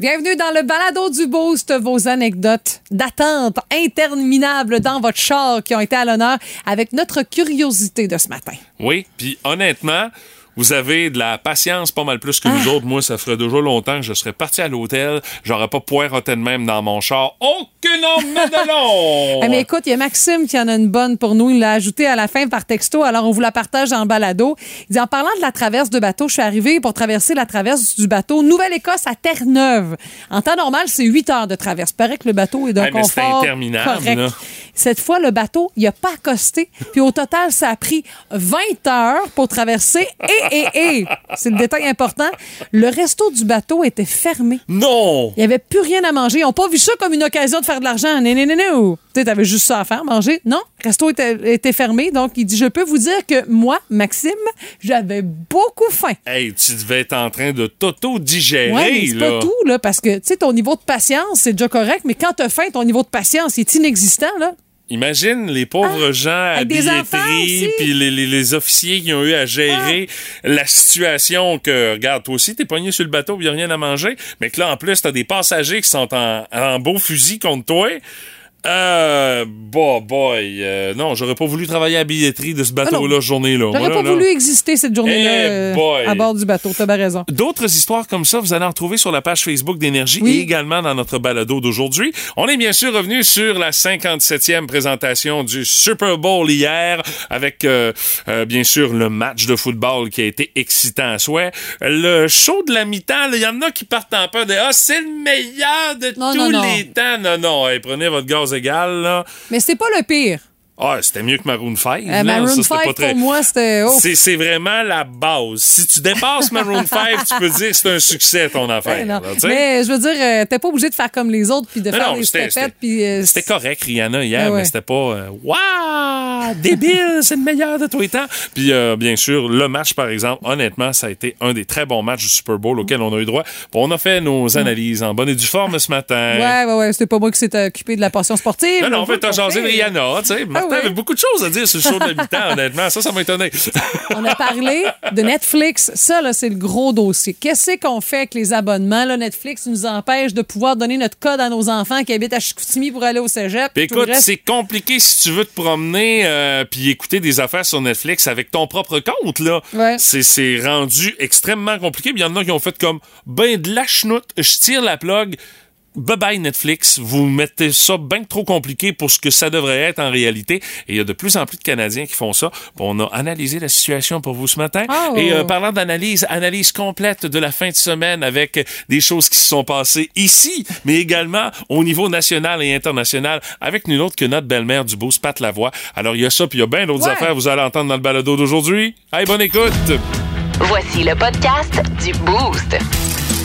Bienvenue dans le balado du Boost, vos anecdotes d'attente interminables dans votre char qui ont été à l'honneur avec notre curiosité de ce matin. Oui, puis honnêtement, vous avez de la patience pas mal plus que nous autres. Moi, ça ferait déjà longtemps que je serais parti à l'hôtel. J'aurais pas poireauté de même dans mon char. Oh que non! Ah, mais écoute, il y a Maxime qui en a une bonne pour nous. Il l'a ajouté à la fin par texto. Alors, on vous la partage le balado. Il dit, en parlant de la traverse de bateau, je suis arrivé pour traverser la traverse du bateau Nouvelle-Écosse à Terre-Neuve. En temps normal, c'est 8 heures de traverse. Paraît que le bateau est d'un Hey, c'est confort interminable, correct. là. Cette fois, le bateau, il a pas accosté. Puis au total, ça a pris 20 heures pour traverser. Et, et, et, c'est le détail important, le resto du bateau était fermé. Non! Il n'y avait plus rien à manger. Ils n'ont pas vu ça comme une occasion de faire de l'argent. Non, non, non, non. Tu sais, t'avais juste ça à faire, manger. Non, le resto était, était fermé. Donc, il dit, je peux vous dire que moi, Maxime, j'avais beaucoup faim. Hey, tu devais être en train de t'auto-digérer, Ouais, mais c'est pas tout, là, parce que, tu sais, ton niveau de patience, c'est déjà correct, mais quand t'as faim, ton niveau de patience est inexistant, là. Imagine les pauvres gens à Ah, enfants aussi. billetterie, puis les, les- les officiers qui ont eu à gérer Ah. la situation que, regarde, toi aussi, t'es pogné sur le bateau, il y a rien à manger, mais que là, en plus, t'as des passagers qui sont en, en beau fusil contre toi. Euh, boy, boy, euh, non, j'aurais pas voulu travailler à la billetterie de ce bateau-là, ce journée-là. J'aurais pas là. voulu exister cette journée-là Eh euh, boy. à bord du bateau. T'as bien raison. D'autres histoires comme ça, vous allez en retrouver sur la page Facebook d'Énergie Oui. et également dans notre balado d'aujourd'hui. On est bien sûr revenu sur la 57e présentation du Super Bowl hier avec euh, euh, bien sûr le match de football qui a été excitant à souhait. Le show de la mi-temps, il y en a qui partent en peur de ah c'est le meilleur de Non, tous non, non. les temps. Non non, hey, prenez votre gaz Mais c'est pas le pire. Ah, c'était mieux que Maroon 5. Euh. Maroon Ça, 5, c'était pas très- pour moi, c'était... oh. c'est, vraiment la base. Si tu dépasses Maroon 5, tu peux dire que c'est un succès ton affaire. Ben là, sais. Mais je veux dire, euh, t'es pas obligé de faire comme les autres puis de faire non, des c'était- stepettes puis euh, C'était correct, Rihanna, hier, Ah ouais. mais c'était pas Waouh! Débile, c'est le meilleur de tous les temps. Puis, bien sûr, le match, par exemple, honnêtement, ça a été un des très bons matchs du Super Bowl auquel on a eu droit. On a fait nos analyses en bonne et due forme ce matin. Ouais, ouais, ouais. C'était pas moi qui s'est occupé de la passion sportive. Non, non, en On fait, t'as jasé. Rihanna, tu sais. Martin avait beaucoup de choses à dire sur le show de l'habitant, honnêtement. Ça, ça m'a étonné. On a parlé de Netflix. Ça, là, c'est le gros dossier. Qu'est-ce qu'on fait avec les abonnements? Là, Netflix nous empêche de pouvoir donner notre code à nos enfants qui habitent à Chicoutimi pour aller au cégep. Puis écoute, reste- c'est compliqué si tu veux te promener euh, puis écouter des affaires sur Netflix avec ton propre compte là. Ouais. C'est rendu extrêmement compliqué. Il y en a qui ont fait comme ben de la chenoute, je tire la plug. Bye bye Netflix, vous mettez ça bien trop compliqué pour ce que ça devrait être en réalité. Et il y a de plus en plus de Canadiens qui font ça. Bon, on a analysé la situation pour vous ce matin. Oh. Et euh, parlant d'analyse, analyse complète de la fin de semaine avec des choses qui se sont passées ici, mais également au niveau national et international avec nul autre que notre belle-mère du beau Pat Lavoie. Alors il y a ça, puis il y a bien d'autres Ouais. affaires, vous allez entendre dans le balado d'aujourd'hui. Hey, bonne écoute! Voici le podcast du Boost.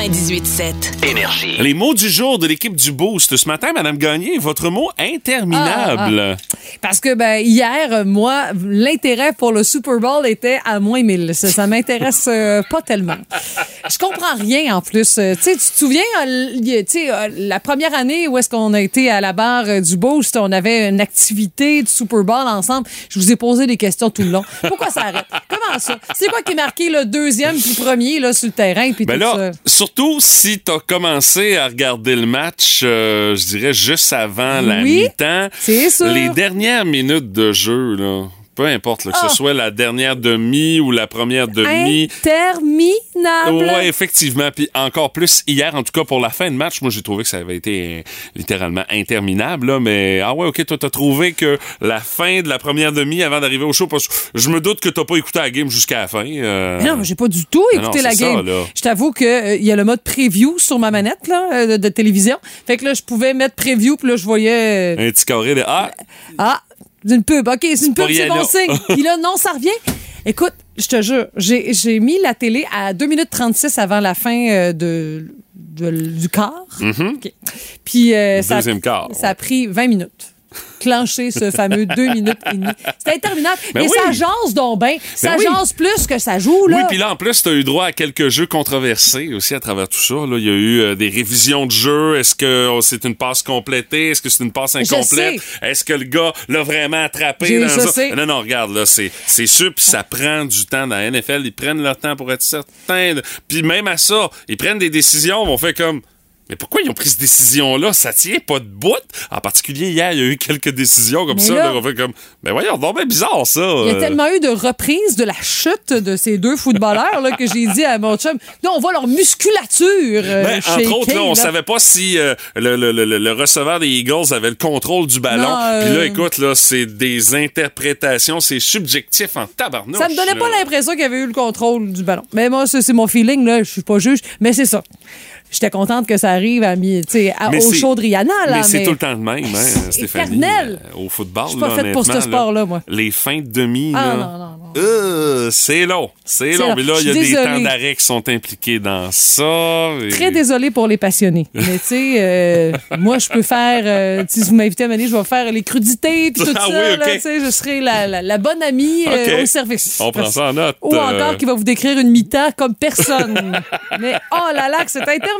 98.7. Énergie. Les mots du jour de l'équipe du Boost. Ce matin, Madame Gagné, votre mot interminable. Parce que ben hier, moi, l'intérêt pour le Super Bowl était à moins 1000. Ça, ça m'intéresse euh, pas tellement. Je comprends rien en plus. Euh, tu te souviens, euh, la première année où est-ce qu'on a été à la barre du Boost, on avait une activité du Super Bowl ensemble. Je vous ai posé des questions tout le long. Pourquoi ça arrête? Comment ça? C'est quoi qui est marqué le deuxième puis premier là, sur le terrain puis Ben tout là, ça? Surtout si t'as commencé à regarder le match, euh, je dirais juste avant la Oui, mi-temps. c'est ça. Les dernières minutes de jeu, là, peu importe, là, que Ah. ce soit la dernière demi ou la première demi. Interminable. Ouais, effectivement. Puis encore plus hier, en tout cas pour la fin de match, moi j'ai trouvé que ça avait été euh, littéralement interminable. Là, mais ah ouais, ok, toi t'as trouvé que la fin de la première demi avant d'arriver au show, parce que je me doute que t'as pas écouté la game jusqu'à la fin. euh, Non, mais j'ai pas du tout écouté non, la ça, game. là. je t'avoue que il y a le mode preview sur ma manette là, euh, de, de télévision. Fait que là, je pouvais mettre preview, puis là, je voyais euh, un petit carré de ah, ah, c'est une pub. OK, c'est une pub, c'est bon Rihanna. signe. Puis là, non, ça revient. Écoute, je te jure, j'ai j'ai mis la télé à 2 minutes 36 avant la fin euh, de, de- du quart. OK. Puis euh, ça, a- quart, ça a pris 20 minutes. Clencher ce fameux deux minutes et demie. C'était interminable. Ben Et oui. ça jase donc bien. Ça oui. jase plus que ça joue, là. Oui, puis là, en plus, tu as eu droit à quelques jeux controversés aussi à travers tout ça. Là, il y a eu euh, des révisions de jeux. Est-ce que oh, c'est une passe complétée? Est-ce que c'est une passe incomplète? Est-ce que le gars l'a vraiment attrapé dans ça? Non, non, regarde, là, c'est, c'est sûr, puis ça prend du temps dans la NFL. Ils prennent leur temps pour être certains. Puis même à ça, ils prennent des décisions, on fait comme... Mais pourquoi ils ont pris cette décision-là? Ça tient pas de bout. En particulier, hier, il y a eu quelques décisions comme Mais ça. là- là, on fait comme, ben voyons, donc ben bizarre, ça. Il y a Euh, tellement eu de reprises de la chute de ces deux footballeurs là, que j'ai dit à mon chum. Là, on voit leur musculature. euh, Ben, entre autres, là, on savait pas si euh, le, le- le- le receveur des Eagles avait le contrôle du ballon. Non, euh, Puis là, écoute, là, c'est des interprétations, c'est subjectif en tabarnouche. Ça me donnait pas l'impression qu'il y avait eu le contrôle du ballon. Mais moi, c'est mon feeling, là. Je suis pas juge. Mais c'est ça. J'étais contente que ça arrive à, à- Mais au show de Rihanna, là. Mais c'est tout le temps le même, hein, Stéphanie. éternel. euh, au football, Je suis pas là, faite pour ce sport-là, moi. Les fins de demi, Ah, là, non, non, non. euh, c'est long. C'est long. long. Mais là, il y a des temps d'arrêt qui sont impliqués dans ça. et- Très désolée pour les passionnés. Mais tu sais, euh, moi, je peux faire. euh, si vous m'invitez à mener, je vais faire les crudités puis tout Ah ça. oui, là, ok. tu sais, je serai la, la- la bonne amie au service. On prend ça en note. Ou encore qui va vous décrire une mi-temps comme personne. Mais oh là là, que c'est interminable.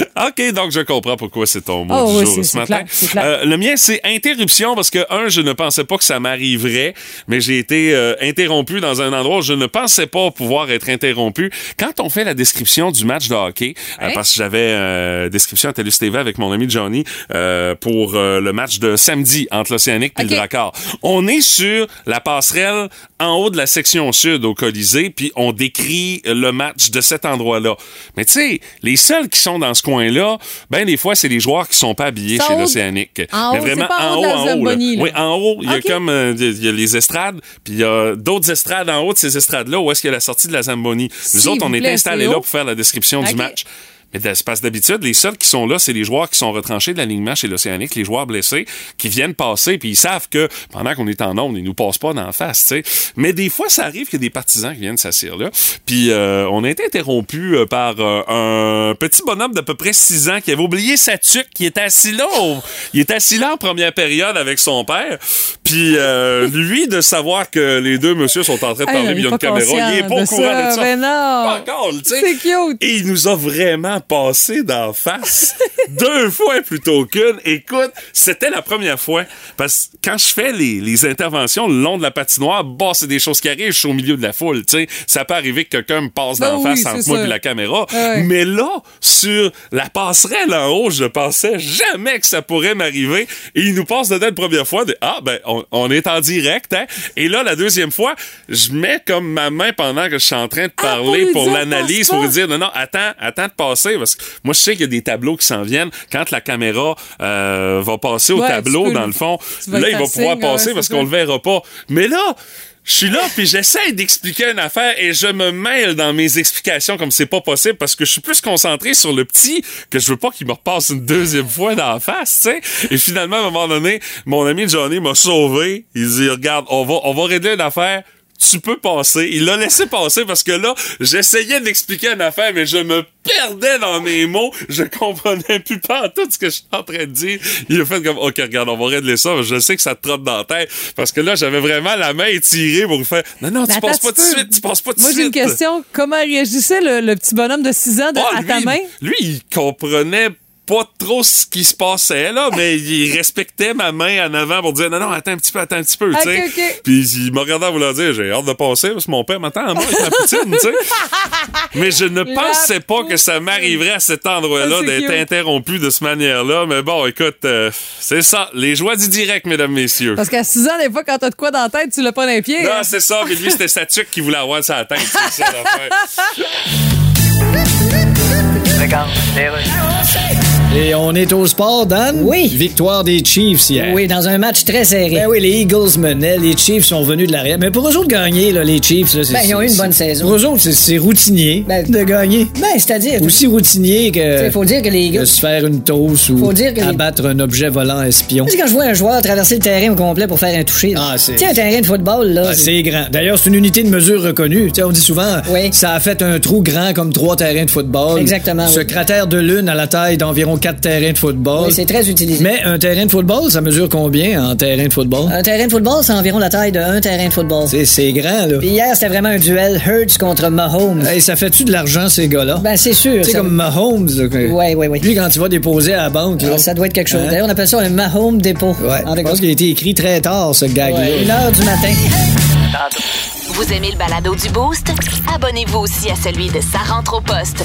OK, donc je comprends pourquoi c'est ton mot Oh du jour ce matin. clair, c'est clair. Euh, le mien, c'est interruption parce que, un, je ne pensais pas que ça m'arriverait, mais j'ai été euh, interrompu dans un endroit où je ne pensais pas pouvoir être interrompu. Quand on fait la description du match de hockey, euh, parce que j'avais euh, description à TELUS TV avec mon ami Johnny pour le match de samedi entre l'Océanique et le Drakkar. On est sur la passerelle en haut de la section sud au Colisée, puis on décrit le match de cet endroit-là. Mais tu sais, les seuls qui sont dans ce coin-là, ben des fois, c'est les joueurs qui sont pas habillés chez l'Océanique. en Mais haut, vraiment pas en haut en haut. Oui, en haut, il y a comme euh, il y a les estrades, puis il y a d'autres estrades en haut de ces estrades-là où est-ce qu'il y a la sortie de la Zamboni. Nous autres, on est installés là pour faire la description du match. Mais d'espace d'habitude, les seuls qui sont là, c'est les joueurs qui sont retranchés de l'alignement chez l'Océanique, les joueurs blessés, qui viennent passer, puis ils savent que pendant qu'on est en onde, ils nous passent pas d'en face, tu sais. Mais des fois, ça arrive qu'il y a des partisans qui viennent s'asseoir là. Puis euh, on a été interrompu euh, par euh, un petit bonhomme d'à peu près 6 ans qui avait oublié sa tuque, qui était assis là. au- Il était assis là en première période avec son père. Puis euh, lui, de savoir que les deux messieurs sont en train de Hey, parler, non, puis il y a est une caméra, il est pas au courant de ça. mais non. Pas encore, tu sais. C'est cute. Et il nous a vraiment passé d'en face deux fois plutôt qu'une. Écoute, c'était la première fois. Parce que quand je fais les, les interventions le long de la patinoire, bah, c'est des choses qui arrivent. Je suis au milieu de la foule, sais. Ça peut arriver que quelqu'un me passe Ben d'en oui, face entre moi et la caméra. Ouais. Mais là, sur la passerelle en haut, je pensais jamais que ça pourrait m'arriver. Et il nous passe dedans la première fois. De, ah, ben, on, on est en direct, hein. Et là, la deuxième fois, je mets comme ma main pendant que je suis en train de Ah, pour parler pour l'analyse, pour lui dire, non, non, attends, attends de passer. Parce que moi, je sais qu'il y a des tableaux qui s'en viennent. Quand la caméra euh, va passer au Ouais, tableau, peux dans le- fond, là, il va pouvoir signe, passer ouais, parce qu'on le verra pas. Mais là, je suis là, puis j'essaie d'expliquer une affaire et je me mêle dans mes explications comme c'est pas possible parce que je suis plus concentré sur le petit que je veux pas qu'il me repasse une deuxième fois dans la face, tu sais. Et finalement, à un moment donné, mon ami Johnny m'a sauvé. Il dit, regarde, on va, on va régler une affaire tu peux passer. Il l'a laissé passer parce que là, j'essayais d'expliquer une affaire, mais je me perdais dans mes mots. Je comprenais plus pas tout ce que je suis en train de dire. Il a fait comme, OK, regarde, on va régler ça. Je sais que ça te trotte dans la tête. Parce que là, j'avais vraiment la main étirée pour faire, non, non, tu Mais passes pas de suite, tu passes pas tout de Moi, suite. j'ai une question. Comment réagissait le, le petit bonhomme de 6 ans de- Ah, à ta main? Lui, il comprenait pas trop ce qui se passait là, mais il respectait ma main en avant pour dire non non attends un petit peu attends un petit peu, tu sais. Puis il m'a regardé en voulant dire j'ai hâte de passer parce que mon père m'attend à moi avec ma poutine, tu sais. Mais je ne La pensais pas que ça m'arriverait à cet endroit-là Ah, d'être interrompu de cette manière-là. Mais bon, écoute, euh, c'est ça, les joies du direct, mesdames, messieurs. Parce qu'à 6 ans, des fois, quand t'as de quoi dans la tête, tu l'as pas dans les pieds. Non, hein? c'est ça, mais lui, c'était sa tuque qui voulait avoir sa tête. C'est ça l'affaire. Et on est au sport, Dan? Oui. Victoire des Chiefs hier. Oui, dans un match très serré. Ben oui, les Eagles menaient, les Chiefs sont venus de l'arrière. Mais pour eux autres gagner, là, les Chiefs, là, c'est. Ben, ils ont eu une c'est- bonne saison. Pour eux autres, c'est- c'est routinier Ben, de gagner. Ben, c'est-à-dire. Aussi routinier que. Il faut dire que les de gars. se faire une toast ou Faut dire que les- abattre un objet volant espion. Tu sais, quand je vois un joueur traverser le terrain au complet pour faire un toucher. là. Ah, c'est- Tu un terrain de football, là. Ah, c'est- c'est grand. D'ailleurs, c'est une unité de mesure reconnue. Tu sais, on dit souvent, Oui. ça a fait un trou grand comme trois terrains de football. Exactement, Ce oui. cratère de lune a la taille d'environ quatre terrains de football. Oui, c'est très utilisé. Mais un terrain de football, ça mesure combien en terrain de football? Un terrain de football, c'est environ la taille d'un terrain de football. C'est- C'est grand, là. Puis hier, c'était vraiment un duel Hurts contre Mahomes. Hey, ça fait-tu de l'argent, ces gars-là? Ben, c'est sûr. Tu sais, ça- comme Mahomes. Ouais, ouais, ouais. Lui, quand tu vas déposer à la banque, là. Ah, Ça doit être quelque chose. Hein? D'ailleurs, on appelle ça un Mahomes dépôt. Ouais, En tout je cas, pense qu'il a été écrit très tard, ce gag-là. ouais, une heure du matin. Vous aimez le balado du Boost? Abonnez-vous aussi à celui de Sa rentre au poste.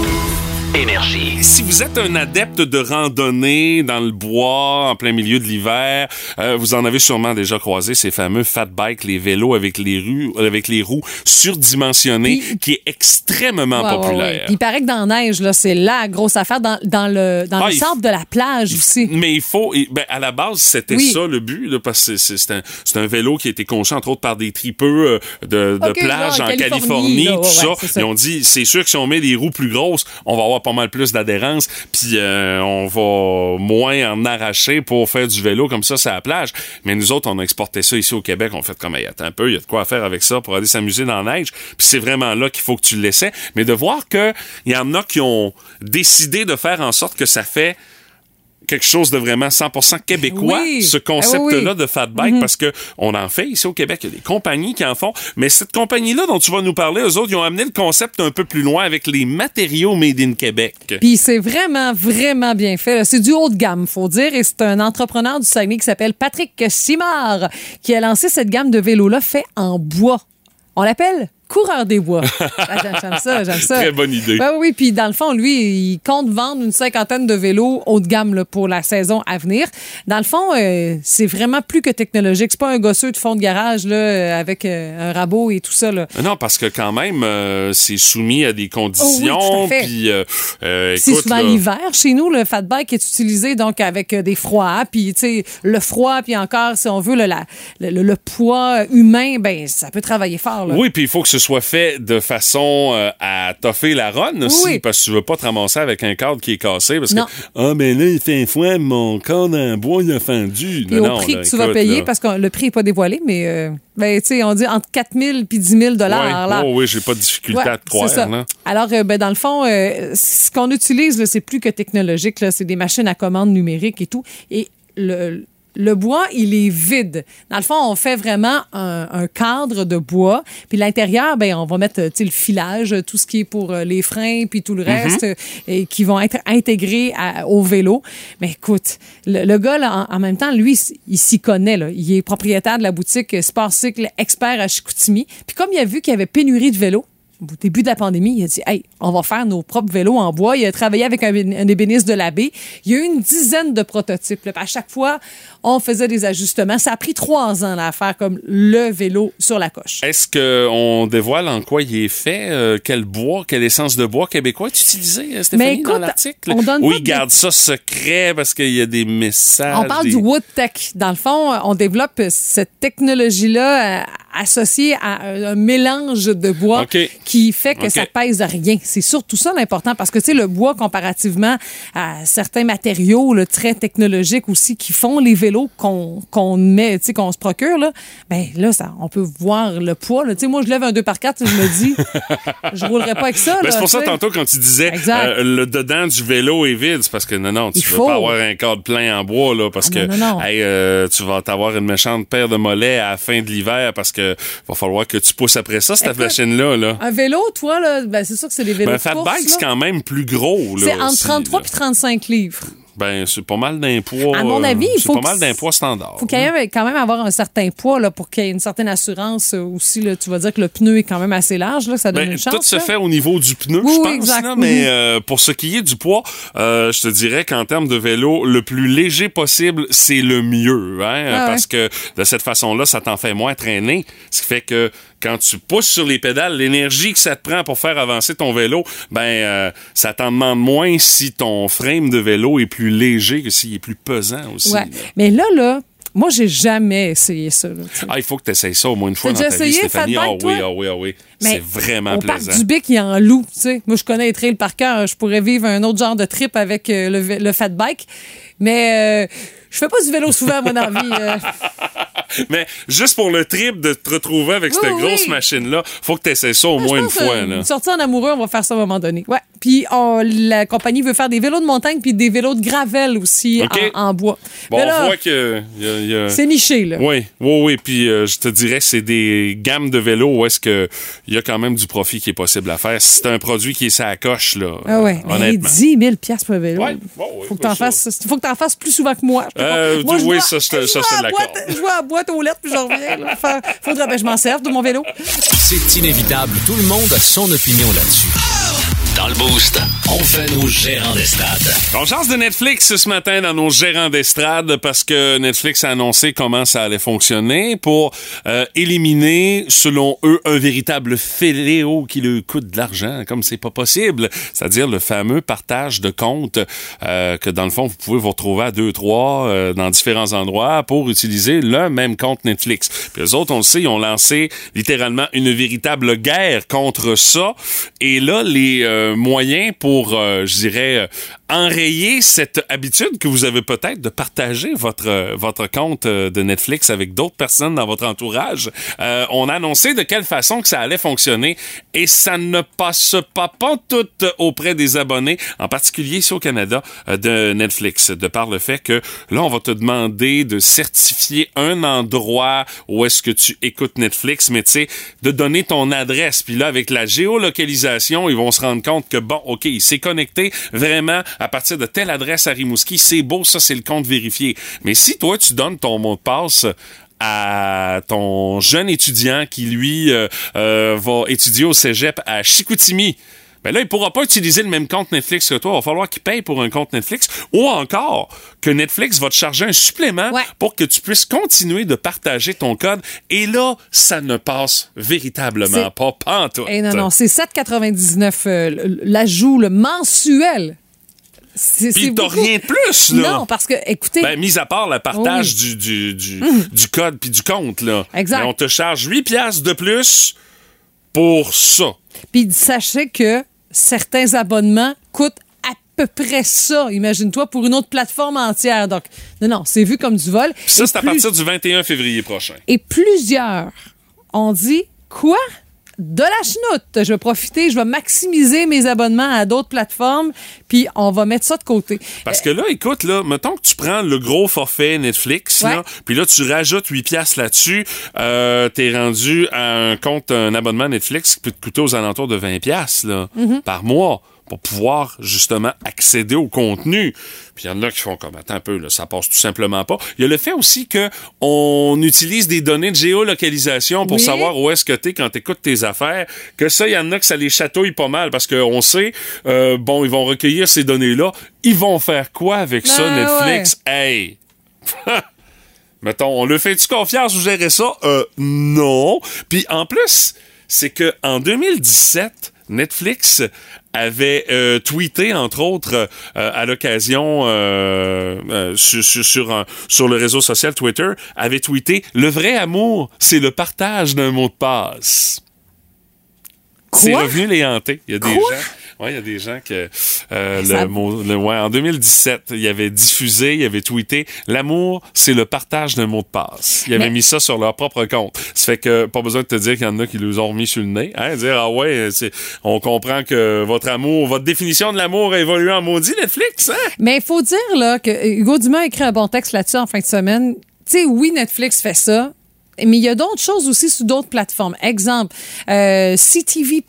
Énergie. Si vous êtes un adepte de randonnée dans le bois en plein milieu de l'hiver, euh, vous en avez sûrement déjà croisé ces fameux fat bikes, les vélos avec les roues, avec les roues surdimensionnées, Puis- qui est extrêmement Ouais, ouais, ouais. populaire. Il paraît que dans la neige, là, c'est la grosse affaire dans, dans le, dans Ah, le il- centre de la plage aussi. Mais il faut, et, ben, à la base, c'était Oui. ça le but, là, parce que c'est- c'est un, c'est un vélo qui a été conçu entre autres par des tripeux euh, de, de plage genre en Californie, Californie, là, tout ouais, ça. ça. Ils ont dit, c'est sûr que si on met des roues plus grosses, on va avoir pas mal plus d'adhérence, puis euh, on va moins en arracher pour faire du vélo comme ça sur la plage. Mais nous autres, on a exporté ça ici au Québec. On fait comme, hey, attends un peu, il y a de quoi faire avec ça pour aller s'amuser dans la neige. Puis c'est vraiment là qu'il faut que tu le laissais. Mais de voir que il y en a qui ont décidé de faire en sorte que ça fait quelque chose de vraiment 100% québécois, Oui. ce Ah concept-là de fat bike, parce que on en fait ici au Québec. Il y a des compagnies qui en font. Mais cette compagnie-là dont tu vas nous parler, eux autres, ils ont amené le concept un peu plus loin avec les matériaux made in Québec. Puis c'est vraiment, vraiment bien fait. C'est du haut de gamme, faut dire. Et c'est un entrepreneur du Saguenay qui s'appelle Patrick Simard qui a lancé cette gamme de vélos-là fait en bois. On l'appelle coureur des bois. Ah, j'aime- ça, j'aime ça. Très bonne idée. Ben oui, puis dans le fond, lui, il compte vendre une cinquantaine de vélos haut de gamme là, pour la saison à venir. Dans le fond, euh, c'est vraiment plus que technologique. C'est pas un gosseux de fond de garage là, euh, avec euh, un rabot et tout ça. Là. Non, parce que quand même, euh, c'est soumis à des Oh oui, conditions. euh, C'est souvent l'hiver chez nous, le fat bike est utilisé donc avec des froids, puis tu sais le froid, puis encore si on veut le, la- le, le- le poids humain, ben ça peut travailler fort. Là. Oui, puis il faut que ce soit fait de façon euh, à toffer la run aussi, Oui. parce que tu veux pas te ramasser avec un cadre qui est cassé, parce Non. que ah mais là il fait un foin, mon cadre en bois il a fendu. Puis Non, au non, prix là, que tu vas payer, là. parce que le prix n'est pas dévoilé, mais euh, ben, tu sais, on dit entre 4 000 puis 10 000 dollars. Ouais. là. Oh oui, j'ai pas de difficulté Ouais, à te croire. ça. là. Alors, euh, ben, dans le fond, ce qu'on utilise, c'est plus que technologique. C'est des machines à commande numérique et tout. Et le, le bois, il est vide. Dans le fond, on fait vraiment un, un cadre de bois. Puis l'intérieur, ben, on va mettre le filage, tout ce qui est pour euh, les freins, puis tout le reste, euh, et qui vont être intégrés à- au vélo. Mais écoute, le, le gars, là, en, en même temps, lui, il s'y connaît. Là. Il est propriétaire de la boutique Sport Cycle Expert à Chicoutimi. Puis comme il a vu qu'il y avait pénurie de vélos, au début de la pandémie, il a dit Hey, on va faire nos propres vélos en bois. Il a travaillé avec un, un ébéniste de l'abbé. Il y a eu une dizaine de prototypes. là. À chaque fois, on faisait des ajustements. Ça a pris trois ans là, à faire comme le vélo sur la coche. Est-ce qu'on dévoile en quoi il est fait? euh, quel bois, quelle essence de bois québécois est utilisé, euh, Stéphanie, Mais écoute, dans l'article? on donne Ou pas il de- garde ça secret parce qu'il y a des messages. On parle des- du wood tech. Dans le fond, on développe cette technologie-là associée à un, un mélange de bois qui fait que ça pèse rien. C'est surtout ça l'important parce que tu sais le bois comparativement à certains matériaux là, très technologiques aussi qui font les vélos qu'on qu'on met, tu sais qu'on se procure là, ben là ça on peut voir le poids. Tu sais moi je lève un 2 par 4 je me dis je roulerai pas avec ça Ben, c'est pour ça, tantôt, quand tu disais euh, le dedans du vélo est vide, c'est parce que non, non, tu Il veux faut. pas avoir un cadre plein en bois, là, parce Ah, que non, non, non. hey, euh, tu vas t'avoir une méchante paire de mollets à la fin de l'hiver parce que va falloir que tu pousses après ça, cette machine-là. Là. Un vélo, toi, là, ben, c'est sûr que c'est des vélos Ben, fat bike, c'est quand même plus gros. C'est entre aussi, 33 là. et 35 livres. Ben, c'est pas mal d'un poids. À mon euh, avis, il faut C'est pas mal d'un poids standard. faut quand même, quand même avoir un certain poids là, pour qu'il y ait une certaine assurance euh, aussi. Là. Tu vas dire que le pneu est quand même assez large, là, ça donne Ben, une chance. tout se là. fait au niveau du pneu, Oui, je pense. exact. là, mais Mhm. euh, pour ce qui est du poids, euh, je te dirais qu'en termes de vélo, le plus léger possible, c'est le mieux. Hein, Ah parce que de cette façon-là, ça t'en fait moins traîner. Ce qui fait que quand tu pousses sur les pédales, l'énergie que ça te prend pour faire avancer ton vélo, ben euh, ça t'en demande moins si ton frame de vélo est plus léger que s'il est plus pesant aussi. Ouais. là. Mais là, là, moi, j'ai jamais essayé ça. là. Ah, il faut que tu essayes ça au moins une fois dans ta vie, essayé, Stéphanie. fat Ah bike, oui, ah oui, ah oui. C'est vraiment au plaisant. parc du Bic, il en loue, tu sais. Moi, je connais les trails par cœur. Je pourrais vivre un autre genre de trip avec euh, le, le fat bike. Mais euh, je fais pas du vélo souvent, moi, dans la vie. euh. Mais juste pour le trip de te retrouver avec cette Oui, grosse oui. machine-là, faut que tu essaies ça au moins une fois. euh, Là. Sortir en amoureux, on va faire ça à un moment donné. Ouais. Puis on- la compagnie veut faire des vélos de montagne puis des vélos de gravel aussi en, en bois. Bon, Mais on voit que. a- c'est niché, là. Oui, oui, oui. Puis euh, je te dirais, c'est des gammes de vélos où est-ce que il y a quand même du profit qui est possible à faire. C'est un produit qui est à coche, là. Ah ouais, euh, mais honnêtement. 10 000 piastres pour un vélo. Ouais, bon, ouais, faut que t'en fasses, faut que t'en fasses plus souvent que moi. Euh, moi, oui, ça, je te- je ça, à la boîte aux lettres puis je reviens. là. Faudrait ben, je m'en serve de mon vélo. C'est inévitable. Tout le monde a son opinion là-dessus. Dans le Boost, on fait nos gérants d'estrade. On change de Netflix ce matin dans nos gérants d'estrade parce que Netflix a annoncé comment ça allait fonctionner pour euh, éliminer, selon eux, un véritable fléau qui leur coûte de l'argent, comme c'est pas possible. C'est-à-dire le fameux partage de comptes euh, que, dans le fond, vous pouvez vous retrouver à deux, trois euh, dans différents endroits pour utiliser le même compte Netflix. Puis les autres, on le sait, ils ont lancé littéralement une véritable guerre contre ça. Et là, les euh, moyens pour, euh, je dirais, euh, enrayer cette habitude que vous avez peut-être de partager votre, euh, votre compte euh, de Netflix avec d'autres personnes dans votre entourage. Euh, on a annoncé de quelle façon que ça allait fonctionner et ça ne passe pas pas tout auprès des abonnés, en particulier ici au Canada, euh, de Netflix, de par le fait que là, on va te demander de certifier un endroit où est-ce que tu écoutes Netflix, mais tu sais, de donner ton adresse. Puis là, avec la géolocalisation, ils vont se rendre compte que, bon, OK, il s'est connecté vraiment à partir de telle adresse à Rimouski. C'est beau, ça, c'est le compte vérifié. Mais si toi, tu donnes ton mot de passe à ton jeune étudiant qui, lui, euh, euh, va étudier au cégep à Chicoutimi, ben là, il pourra pas utiliser le même compte Netflix que toi. Il va falloir qu'il paye pour un compte Netflix. Ou encore, que Netflix va te charger un supplément Ouais. pour que tu puisses continuer de partager ton code. Et là, ça ne passe véritablement pas pantoute. Eh non, non, c'est 7,99 euh, l'ajout le mensuel. Puis t'as rien de plus, là. Non, parce que, écoutez, Ben, mis à part le partage Oui. du, du, du, du code puis du compte, là. Exact. Mais on te charge 8 piastres de plus pour ça. Puis sachez que certains abonnements coûtent à peu près ça, imagine-toi, pour une autre plateforme entière. Donc, non, non, c'est vu comme du vol. Puis ça, c'est à partir du 21 février prochain. Et plusieurs ont dit, quoi? De la chenoute. Je vais profiter, je vais maximiser mes abonnements à d'autres plateformes, puis on va mettre ça de côté. Parce que là, écoute, là, mettons que tu prends le gros forfait Netflix, là, puis là, tu rajoutes 8 piastres là-dessus, euh, t'es rendu à un compte, un abonnement Netflix qui peut te coûter aux alentours de 20 piastres, là, Mm-hmm. par mois pour pouvoir justement accéder au contenu. Puis il y en a qui font comme attends un peu là, ça passe tout simplement pas. Il y a le fait aussi que on utilise des données de géolocalisation pour Oui. savoir où est-ce que t'es quand t'écoutes tes affaires. Que ça, il y en a que ça les chatouille pas mal parce qu'on sait, euh, bon, ils vont recueillir ces données-là. Ils vont faire quoi avec ça, Ben Netflix? Hey! Mettons, on le fait-tu confiance vous gérer ça? Euh, non. Puis en plus, c'est que en 2017, Netflix avait euh, tweeté, entre autres, euh, à l'occasion euh, euh, sur, sur, sur, un- sur le réseau social Twitter, avait tweeté « Le vrai amour, c'est le partage d'un mot de passe. » C'est revenu les hanter. Il y a des gens... Ouais, il y a des gens que euh, le mot, le- ouais, en 2017, il avait diffusé, il avait tweeté l'amour, c'est le partage d'un mot de passe. Il avait Mais- mis ça sur leur propre compte. Ça fait que pas besoin de te dire qu'il y en a qui nous ont remis sur le nez, hein, dire ah ouais, c'est, on comprend que votre amour, votre définition de l'amour a évolué en maudit Netflix, hein. Mais il faut dire là, que Hugo Dumas a écrit un bon texte là-dessus en fin de semaine. Tu sais, oui, Netflix fait ça. Mais il y a d'autres choses aussi sur d'autres plateformes. Exemple, euh, CTV+.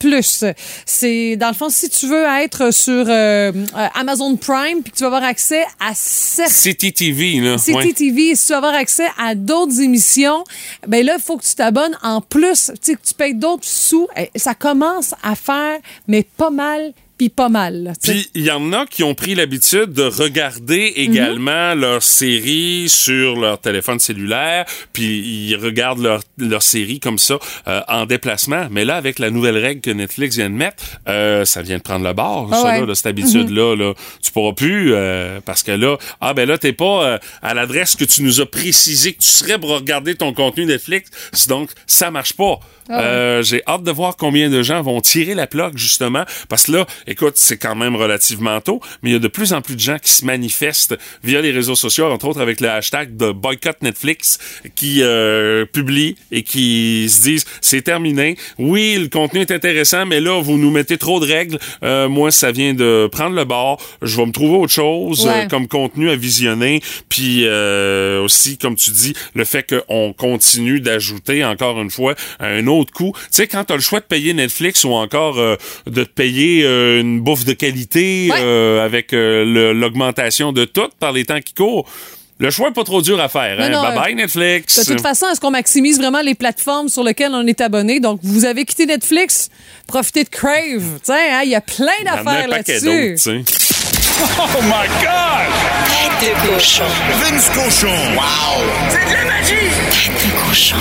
C'est, dans le fond, si tu veux être sur euh, Amazon Prime puis que tu vas avoir accès à CTTV là. CTTV, ouais. si tu veux avoir accès à d'autres émissions, ben là, il faut que tu t'abonnes en plus, tu sais, que tu payes d'autres sous. Eh, Ça commence à faire, mais pas mal, puis pas mal. Puis il y en a qui ont pris l'habitude de regarder également leurs séries sur leur téléphone cellulaire, puis ils regardent leur, leur série comme ça euh, en déplacement. Mais là, avec la nouvelle règle que Netflix vient de mettre, euh, ça vient de prendre le bord, Ah ça, ouais. là, là, cette habitude-là. Là. Tu pourras plus, euh, parce que là, ah ben là, t'es pas euh, à l'adresse que tu nous as précisé que tu serais pour regarder ton contenu Netflix, donc ça marche pas. Euh, J'ai hâte de voir combien de gens vont tirer la plaque, justement, parce que là, écoute, c'est quand même relativement tôt, mais il y a de plus en plus de gens qui se manifestent via les réseaux sociaux, entre autres avec le hashtag de boycott Netflix, qui euh, publient et qui se disent, c'est terminé. Oui, le contenu est intéressant, mais là, vous nous mettez trop de règles. Euh, moi, ça vient de prendre le bord. Je vais me trouver autre chose Ouais. euh, comme contenu à visionner. Puis euh, aussi, comme tu dis, le fait qu'on continue d'ajouter, encore une fois, un autre coût. Tu sais, quand tu as le choix de payer Netflix ou encore euh, de te payer euh, une bouffe de qualité Ouais. euh, avec l'augmentation de tout par les temps qui courent, le choix est pas trop dur à faire. Hein? non, bye bye Netflix. De toute façon, est-ce qu'on maximise vraiment les plateformes sur lesquelles on est abonné? Donc, vous avez quitté Netflix, profitez de Crave. Hein, il y a plein d'affaires d'autres, là-dessus. Oh my God! Tête de cochon. Vince Cochon. Wow! C'est de la magie! Tête de cochon.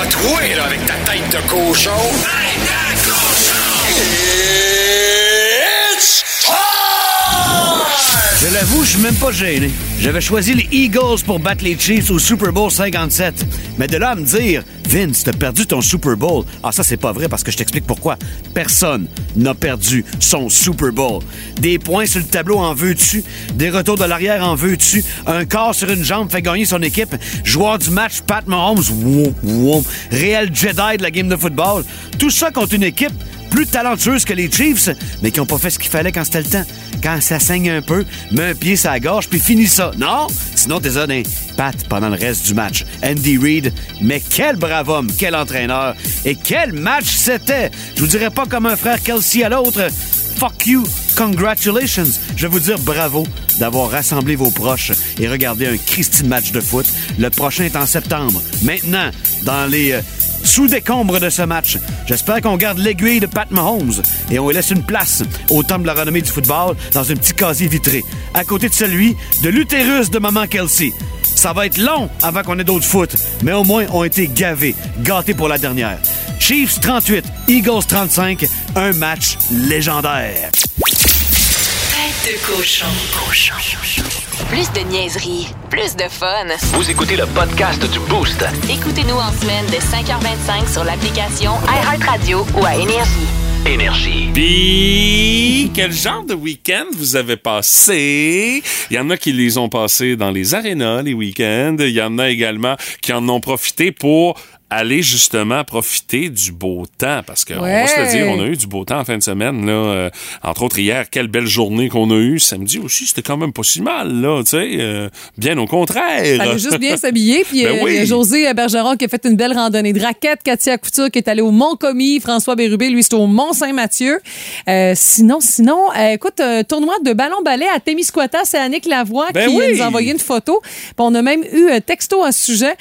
A troué, là, avec ta tête de cochon. Tête de cochon! Je l'avoue, je suis même pas gêné. J'avais choisi les Eagles pour battre les Chiefs au Super Bowl 57. Mais de là à me dire, Vince, t'as perdu ton Super Bowl. Ah, ça, c'est pas vrai parce que je t'explique pourquoi. Personne n'a perdu son Super Bowl. Des points sur le tableau en veux-tu? Des retours de l'arrière en veux-tu? Un corps sur une jambe fait gagner son équipe. Joueur du match, Pat Mahomes, woum, woum. Réel Jedi de la game de football. Tout ça contre une équipe plus talentueuse que les Chiefs, mais qui ont pas fait ce qu'il fallait quand c'était le temps. Quand ça saigne un peu, mets un pied sur la gorge, puis finis ça. Non? Sinon, t'es un pat pendant le reste du match. Andy Reid, mais quel brave homme, quel entraîneur. Et quel match c'était! Je vous dirais pas comme un frère Kelsey à l'autre. Fuck you, congratulations. Je vais vous dire bravo d'avoir rassemblé vos proches et regardé un Christine match de foot. Le prochain est en septembre. Maintenant, dans les euh, sous décombre de ce match. J'espère qu'on garde l'aiguille de Pat Mahomes et on lui laisse une place au temple de la renommée du football dans un petit casier vitré, à côté de celui de l'utérus de Maman Kelsey. Ça va être long avant qu'on ait d'autres foot, mais au moins on a été gavés, gâtés pour la dernière. Chiefs 38, Eagles 35, un match légendaire. Tête de cochon. Cochon. Plus de niaiserie, plus de fun. Vous écoutez le podcast du Boost. Écoutez-nous en semaine de 5h25 sur l'application iHeartRadio ou à Énergie. Énergie. Puis, quel genre de week-end vous avez passé? Il y en a qui les ont passés dans les arénas, les week-ends. Il y en a également qui en ont profité pour aller justement profiter du beau temps parce qu'on va se le dire, on a eu du beau temps en fin de semaine là, euh, entre autres hier, quelle belle journée qu'on a eue. Samedi aussi, c'était quand même pas si mal là, tu sais, euh, bien au contraire. Fallait juste bien s'habiller. Puis Ben euh, oui. José Bergeron qui a fait une belle randonnée de raquettes. Katia Couture qui est allée au Mont-Commis. François Bérubé, lui, c'est au Mont-Saint-Mathieu. Euh, sinon, sinon, écoute, tournoi de ballon-ballet à Témiscouata, c'est Annick Lavoie Ben qui oui. nous a envoyé une photo. Puis on a même eu un texto à ce sujet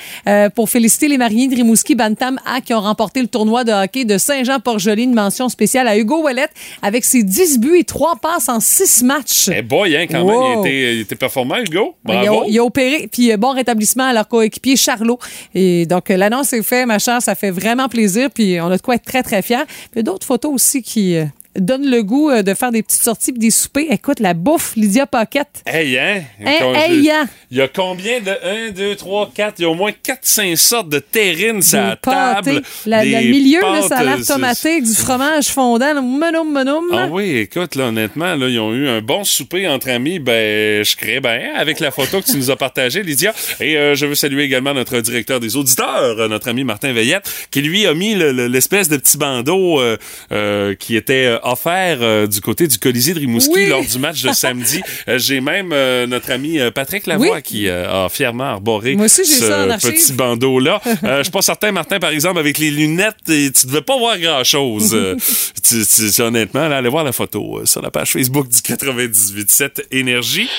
pour féliciter les mariés de Rimouski Bantam A qui ont remporté le tournoi de hockey de Saint-Jean-Port-Joli. Une mention spéciale à Hugo Ouellet avec ses 10 buts et 3 passes en 6 matchs. Eh boy, hein, quand Wow. même, il était, il était performant, Hugo. Il a, Bravo. il a opéré, puis euh, bon rétablissement à leur coéquipier Charlot. Et donc, euh, l'annonce est faite, ma chère, ça fait vraiment plaisir, puis on a de quoi être très, très fiers. Puis il y a d'autres photos aussi qui donnent le goût euh, de faire des petites sorties puis des soupers. Écoute, la bouffe, Lydia Pocket. Hey, hein? Hein, hey, hein? Il y a combien de 1, 2, 3, 4? Il y a au moins 4-5 sortes de terrines sur la table. La- Des milieu, là, pâtes, ça a l'air euh, tomaté avec du fromage fondant. là, Menoum, menoum. Ah oui, écoute, là, honnêtement, là, ils ont eu un bon souper entre amis. Ben, je crée bien avec la photo que tu nous as partagée, Lydia. Et euh, je veux saluer également notre directeur des auditeurs, notre ami Martin Veillette, qui lui a mis le- le- l'espèce de petit bandeau euh, euh, qui était offert euh, du côté du Colisée de Rimouski Oui. lors du match de samedi. Euh, j'ai même euh, notre ami Patrick Lavoie Oui. qui a fièrement arboré Moi aussi, j'ai ce petit bandeau-là. Je suis pas certain, Martin, par exemple, avec les lunettes, et tu devais pas voir grand-chose. Honnêtement, là, allez voir la photo sur la page Facebook du 98.7 Énergie.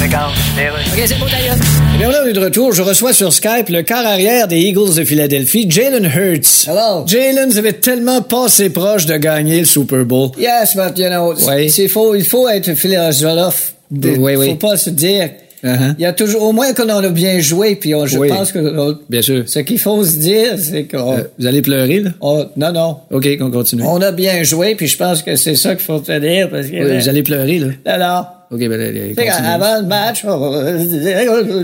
OK, c'est beau d'ailleurs. Eh bien, là, on est de retour. Je reçois sur Skype le quart arrière des Eagles de Philadelphie, Jalen Hurts. Hello. Jalen, vous avez tellement passé proche de gagner le Super Bowl. Yes, but you know, Oui. c'est faux. Il faut être philosophe. De- Oui, oui. Faut pas se dire. Uh-huh. Il y a toujours, au moins qu'on a bien joué, puis on- je Oui. pense que Bien sûr. ce qu'il faut se dire, c'est qu'on, Euh, vous allez pleurer, là? on- non, non, OK, qu'on continue. on a bien joué, puis je pense que c'est ça qu'il faut te dire, parce que Oui, vous allez pleurer, là. alors, OK, ben, allez, continue. avant le match, on...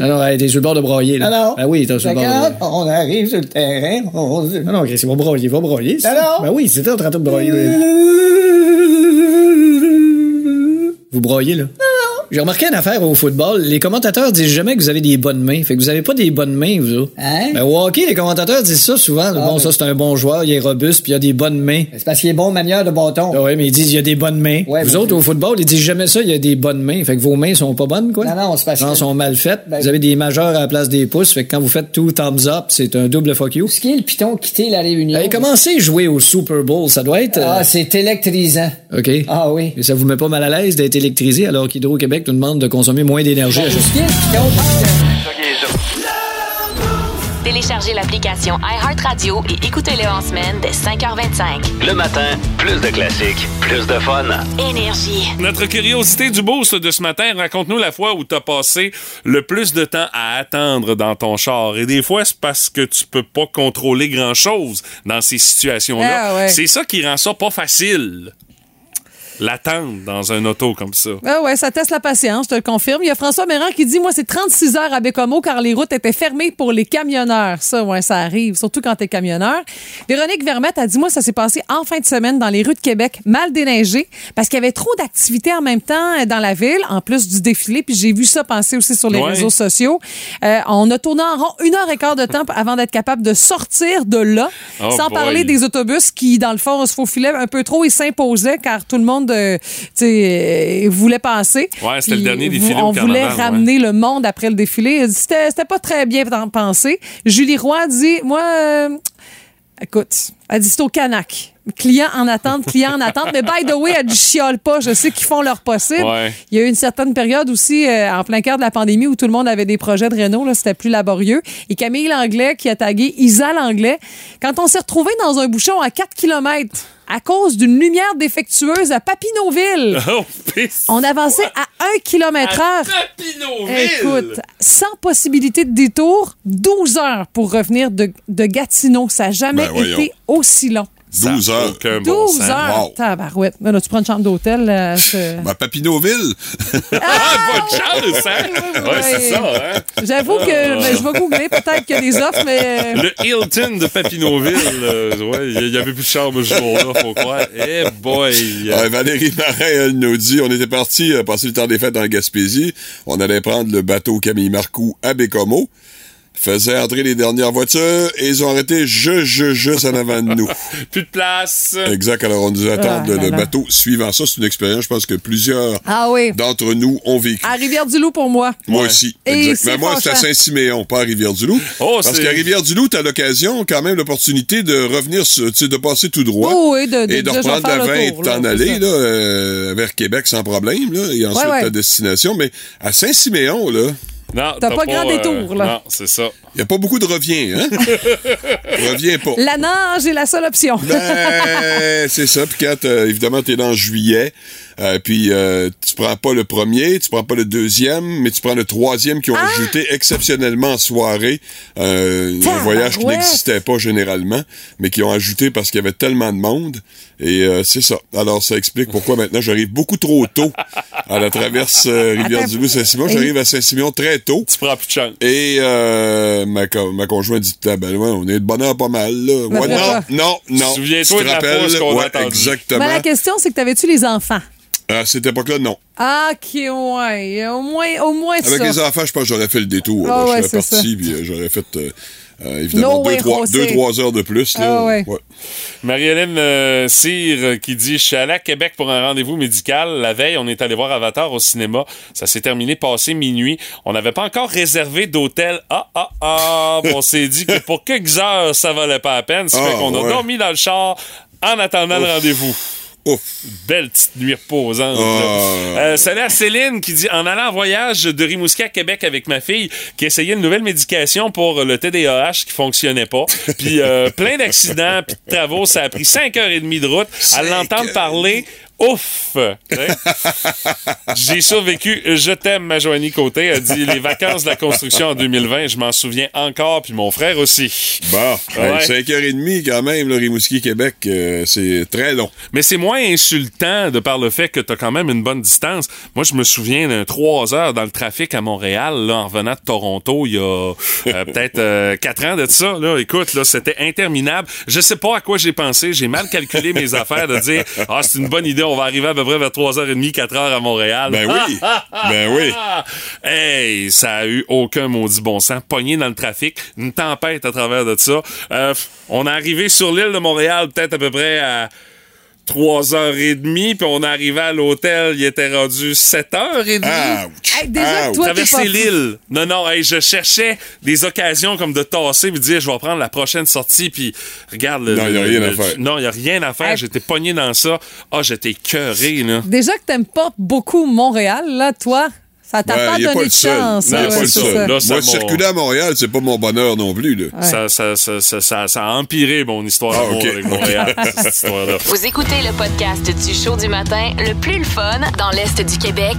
Ah non, hey, t'es sur le bord de broyer, là. Ah oui, t'es sur le bord de Quand on arrive sur le terrain, on dit... Non, non, Chris, il va broyer, il va broyer. c'est- Alors? Ben oui, c'était en train de broyer. Vous broyez, là? J'ai remarqué une affaire au football. Les commentateurs disent jamais que vous avez des bonnes mains. Fait que vous avez pas des bonnes mains, vous autres. Hein? Ben, au hockey, les commentateurs disent ça souvent. bon, ben- ça, c'est un bon joueur, il est robuste, puis il a des bonnes mains. C'est parce qu'il est bon manière de bâton. Ah ouais, mais ils disent il y a des bonnes mains. Ouais, vous ben, autres, au football, ils disent jamais ça, il y a des bonnes mains. Fait que vos mains sont pas bonnes, quoi. Non, non, c'est parce que- sont mal faites. Ben- vous avez des majeurs à la place des pouces. Fait que quand vous faites tout thumbs up, c'est un double fuck you. Ce qui est le piton quitter la réunion. Hey, commencez à jouer au Super Bowl? Ça doit être... euh, Ah, c'est électrisant. OK. Ah oui. Et ça vous met pas mal à l'aise d'être électrisé alors qu'Hydro-Québec nous demande de consommer moins d'énergie Téléchargez l'application iHeartRadio et écoutez-le en semaine dès 5h25. Le matin, plus de classiques, plus de fun. Énergie. Notre curiosité du boost de ce matin, raconte-nous la fois où t'as passé le plus de temps à attendre dans ton char. Et des fois, c'est parce que tu peux pas contrôler grand-chose dans ces situations-là. Ah ouais. C'est ça qui rend ça pas facile. L'attendre dans un auto comme ça. Ah ouais, ça teste la patience, je te le confirme. Il y a François Méran qui dit Moi, c'est 36 heures à Bécomo car les routes étaient fermées pour les camionneurs. Ça, ouais, ça arrive, surtout quand t'es camionneur. Véronique Vermette a dit Moi, ça s'est passé en fin de semaine dans les rues de Québec, mal déneigées, parce qu'il y avait trop d'activités en même temps euh, dans la ville, en plus du défilé. Puis j'ai vu ça passer aussi sur les Ouais. réseaux sociaux. Euh, on a tourné en rond une heure et quart de temps avant d'être capable de sortir de là, Oh sans boy. parler des autobus qui, dans le fond, se faufilaient un peu trop et s'imposaient car tout le monde euh, tu sais, euh, voulait passer. Ouais, c'était le dernier défilé au On voulait carnaval, ramener le monde après le défilé. C'était c'était pas très bien pensé. Julie Roy dit Moi, euh, écoute, elle dit c'est au Canac. Client en attente, client en attente. Mais by the way, elle dit je chiale pas. Je sais qu'ils font leur possible. Ouais. Il y a eu une certaine période aussi, euh, en plein cœur de la pandémie, où tout le monde avait des projets de là, C'était plus laborieux. Et Camille Langlais qui a tagué Isa Langlais. Quand on s'est retrouvé dans un bouchon à 4 km à cause d'une lumière défectueuse à Papineauville. Oh. On avançait à 1 km heure. Papineauville! Écoute, sans possibilité de détour, 12 heures pour revenir de, de Gatineau. Ça n'a jamais Ben voyons. Aussi long. Ça a 12 heures. aucun bon 12 sens. heures. Wow. Tabarouette. Là, tu prends une chambre d'hôtel. Ben, Papineauville. Ah, pas de chance, hein? oui, Ouais, c'est ça, hein? J'avoue que ben, je vais googler. Peut-être qu'il y a des offres, mais. Le Hilton de Papineauville, euh, ouais, il y avait plus de chambre ce jour-là, faut croire. Eh boy! Ouais, Valérie Marin, elle nous dit, on était parti euh, passer le temps des fêtes en Gaspésie. On allait prendre le bateau Camille Marcoux à Bécomo. Faisait entrer les dernières voitures et ils ont arrêté juste, juste, juste en avant de nous. Plus de place. Exact. Alors, on nous attend Ah, le, là, là. bateau suivant. Ça, c'est une expérience, je pense que plusieurs Ah oui. d'entre nous ont vécu. À Rivière-du-Loup pour moi. Moi Ouais. aussi. Et Exact. Mais moi, c'est à. Saint-Siméon, pas à Rivière-du-Loup. Oh, Parce qu'à Rivière-du-Loup, t'as l'occasion, quand même, l'opportunité de revenir, tu de passer tout droit. Oh oui, de- de- et de vais reprendre la faire le 20 et de t'en aller, là, euh, vers Québec sans problème, là, et ensuite Ouais, ouais. ta destination. Mais à Saint-Siméon, là, Non, T'as pas grand détour, là. Non, c'est ça. il n'y a pas beaucoup de revient, hein? Reviens pas. La nage est la seule option. Ben, c'est ça. Puis quand, euh, évidemment, t'es dans juillet, euh, puis euh, tu prends pas le premier, tu prends pas le deuxième, mais tu prends le troisième qui ont Ah! ajouté exceptionnellement en soirée. Euh, un voyage qui n'existait pas généralement, mais qui ont ajouté parce qu'il y avait tellement de monde. Et euh, c'est ça. Alors, ça explique pourquoi maintenant j'arrive beaucoup trop tôt à la traverse euh, Rivière-du-Loup-Saint-Simon. J'arrive à Saint-Simon très tôt. Tu prends plus de chance. Et euh, ma, co- ma conjointe dit ah, ben ouais, on est de bonheur pas mal là. Ouais, non, non, non. Souviens-toi Tu te de la qu'on a ouais. Exactement. Mais la question, c'est que t'avais-tu les enfants? À cette époque-là, non. Ah, OK, ouais. Au moins, au moins Avec ça. les enfants, je pense que j'aurais fait le détour. Ah ouais, je serais parti, puis euh, j'aurais fait euh, euh, évidemment No deux trois, deux, trois heures de plus. Là. Ah ouais. Marie-Hélène euh, Cyr euh, qui dit Je suis allé à Québec pour un rendez-vous médical. La veille, on est allé voir Avatar au cinéma. Ça s'est terminé passé minuit. On n'avait pas encore réservé d'hôtel. Ah, ah, ah. on s'est dit que pour quelques heures, ça valait pas la peine. Ça fait Ah, qu'on a dormi dans le char en attendant le rendez-vous. Ouf. Belle petite nuit reposante. Ah. Euh, salut à Céline qui dit En allant en voyage de Rimouski à Québec avec ma fille qui essayait une nouvelle médication pour le TDAH qui fonctionnait pas. Puis euh, plein d'accidents, puis de travaux. Ça a pris 5 heures et demie de route. À l'entendre parler, Ouf! J'ai survécu. Je t'aime, ma Joanie Côté a dit les vacances de la construction en 2020, je m'en souviens encore, puis mon frère aussi. Bon, Ouais. 5h30 quand même, le Rimouski, Québec, euh, c'est très long. Mais c'est moins insultant de par le fait que t'as quand même une bonne distance. Moi, je me souviens d'un 3 heures dans le trafic à Montréal, là, en revenant de Toronto, il y a euh, peut-être 4 ans de ça. Là. Écoute, là, c'était interminable. Je sais pas à quoi j'ai pensé. J'ai mal calculé mes affaires de dire Ah, c'est une bonne idée, on va arriver à peu près vers 3h30, 4h à Montréal. Ben oui. Ben oui. Hey, ça a eu aucun maudit bon sens. Pogné dans le trafic, une tempête à travers de ça. Euh, on est arrivé sur l'île de Montréal peut-être à peu près à 3h30, puis on arrivé à l'hôtel, il était rendu 7h30. Ouch. Hey, déjà, Ouch. toi, t'es Traverser pas l'île. Non, non, hey, je cherchais des occasions comme de tasser puis de dire je vais prendre la prochaine sortie puis regarde le. Non, y a rien le- à faire. Non, il y a rien à faire. Hey. J'étais pogné dans ça. Ah, j'étais cœuré, là. Déjà que t'aimes pas beaucoup Montréal, là, toi, ça t'a pas donné pas de le seul. chance. Non, pas le seul. ça. Là, ça Moi, circuler à Montréal, c'est pas mon bonheur non plus. Là. Ça, ça, ça, ça, ça, ça a empiré mon histoire Ah, avec Montréal, cette histoire-là. Vous écoutez le podcast du show du matin le plus le fun dans l'Est du Québec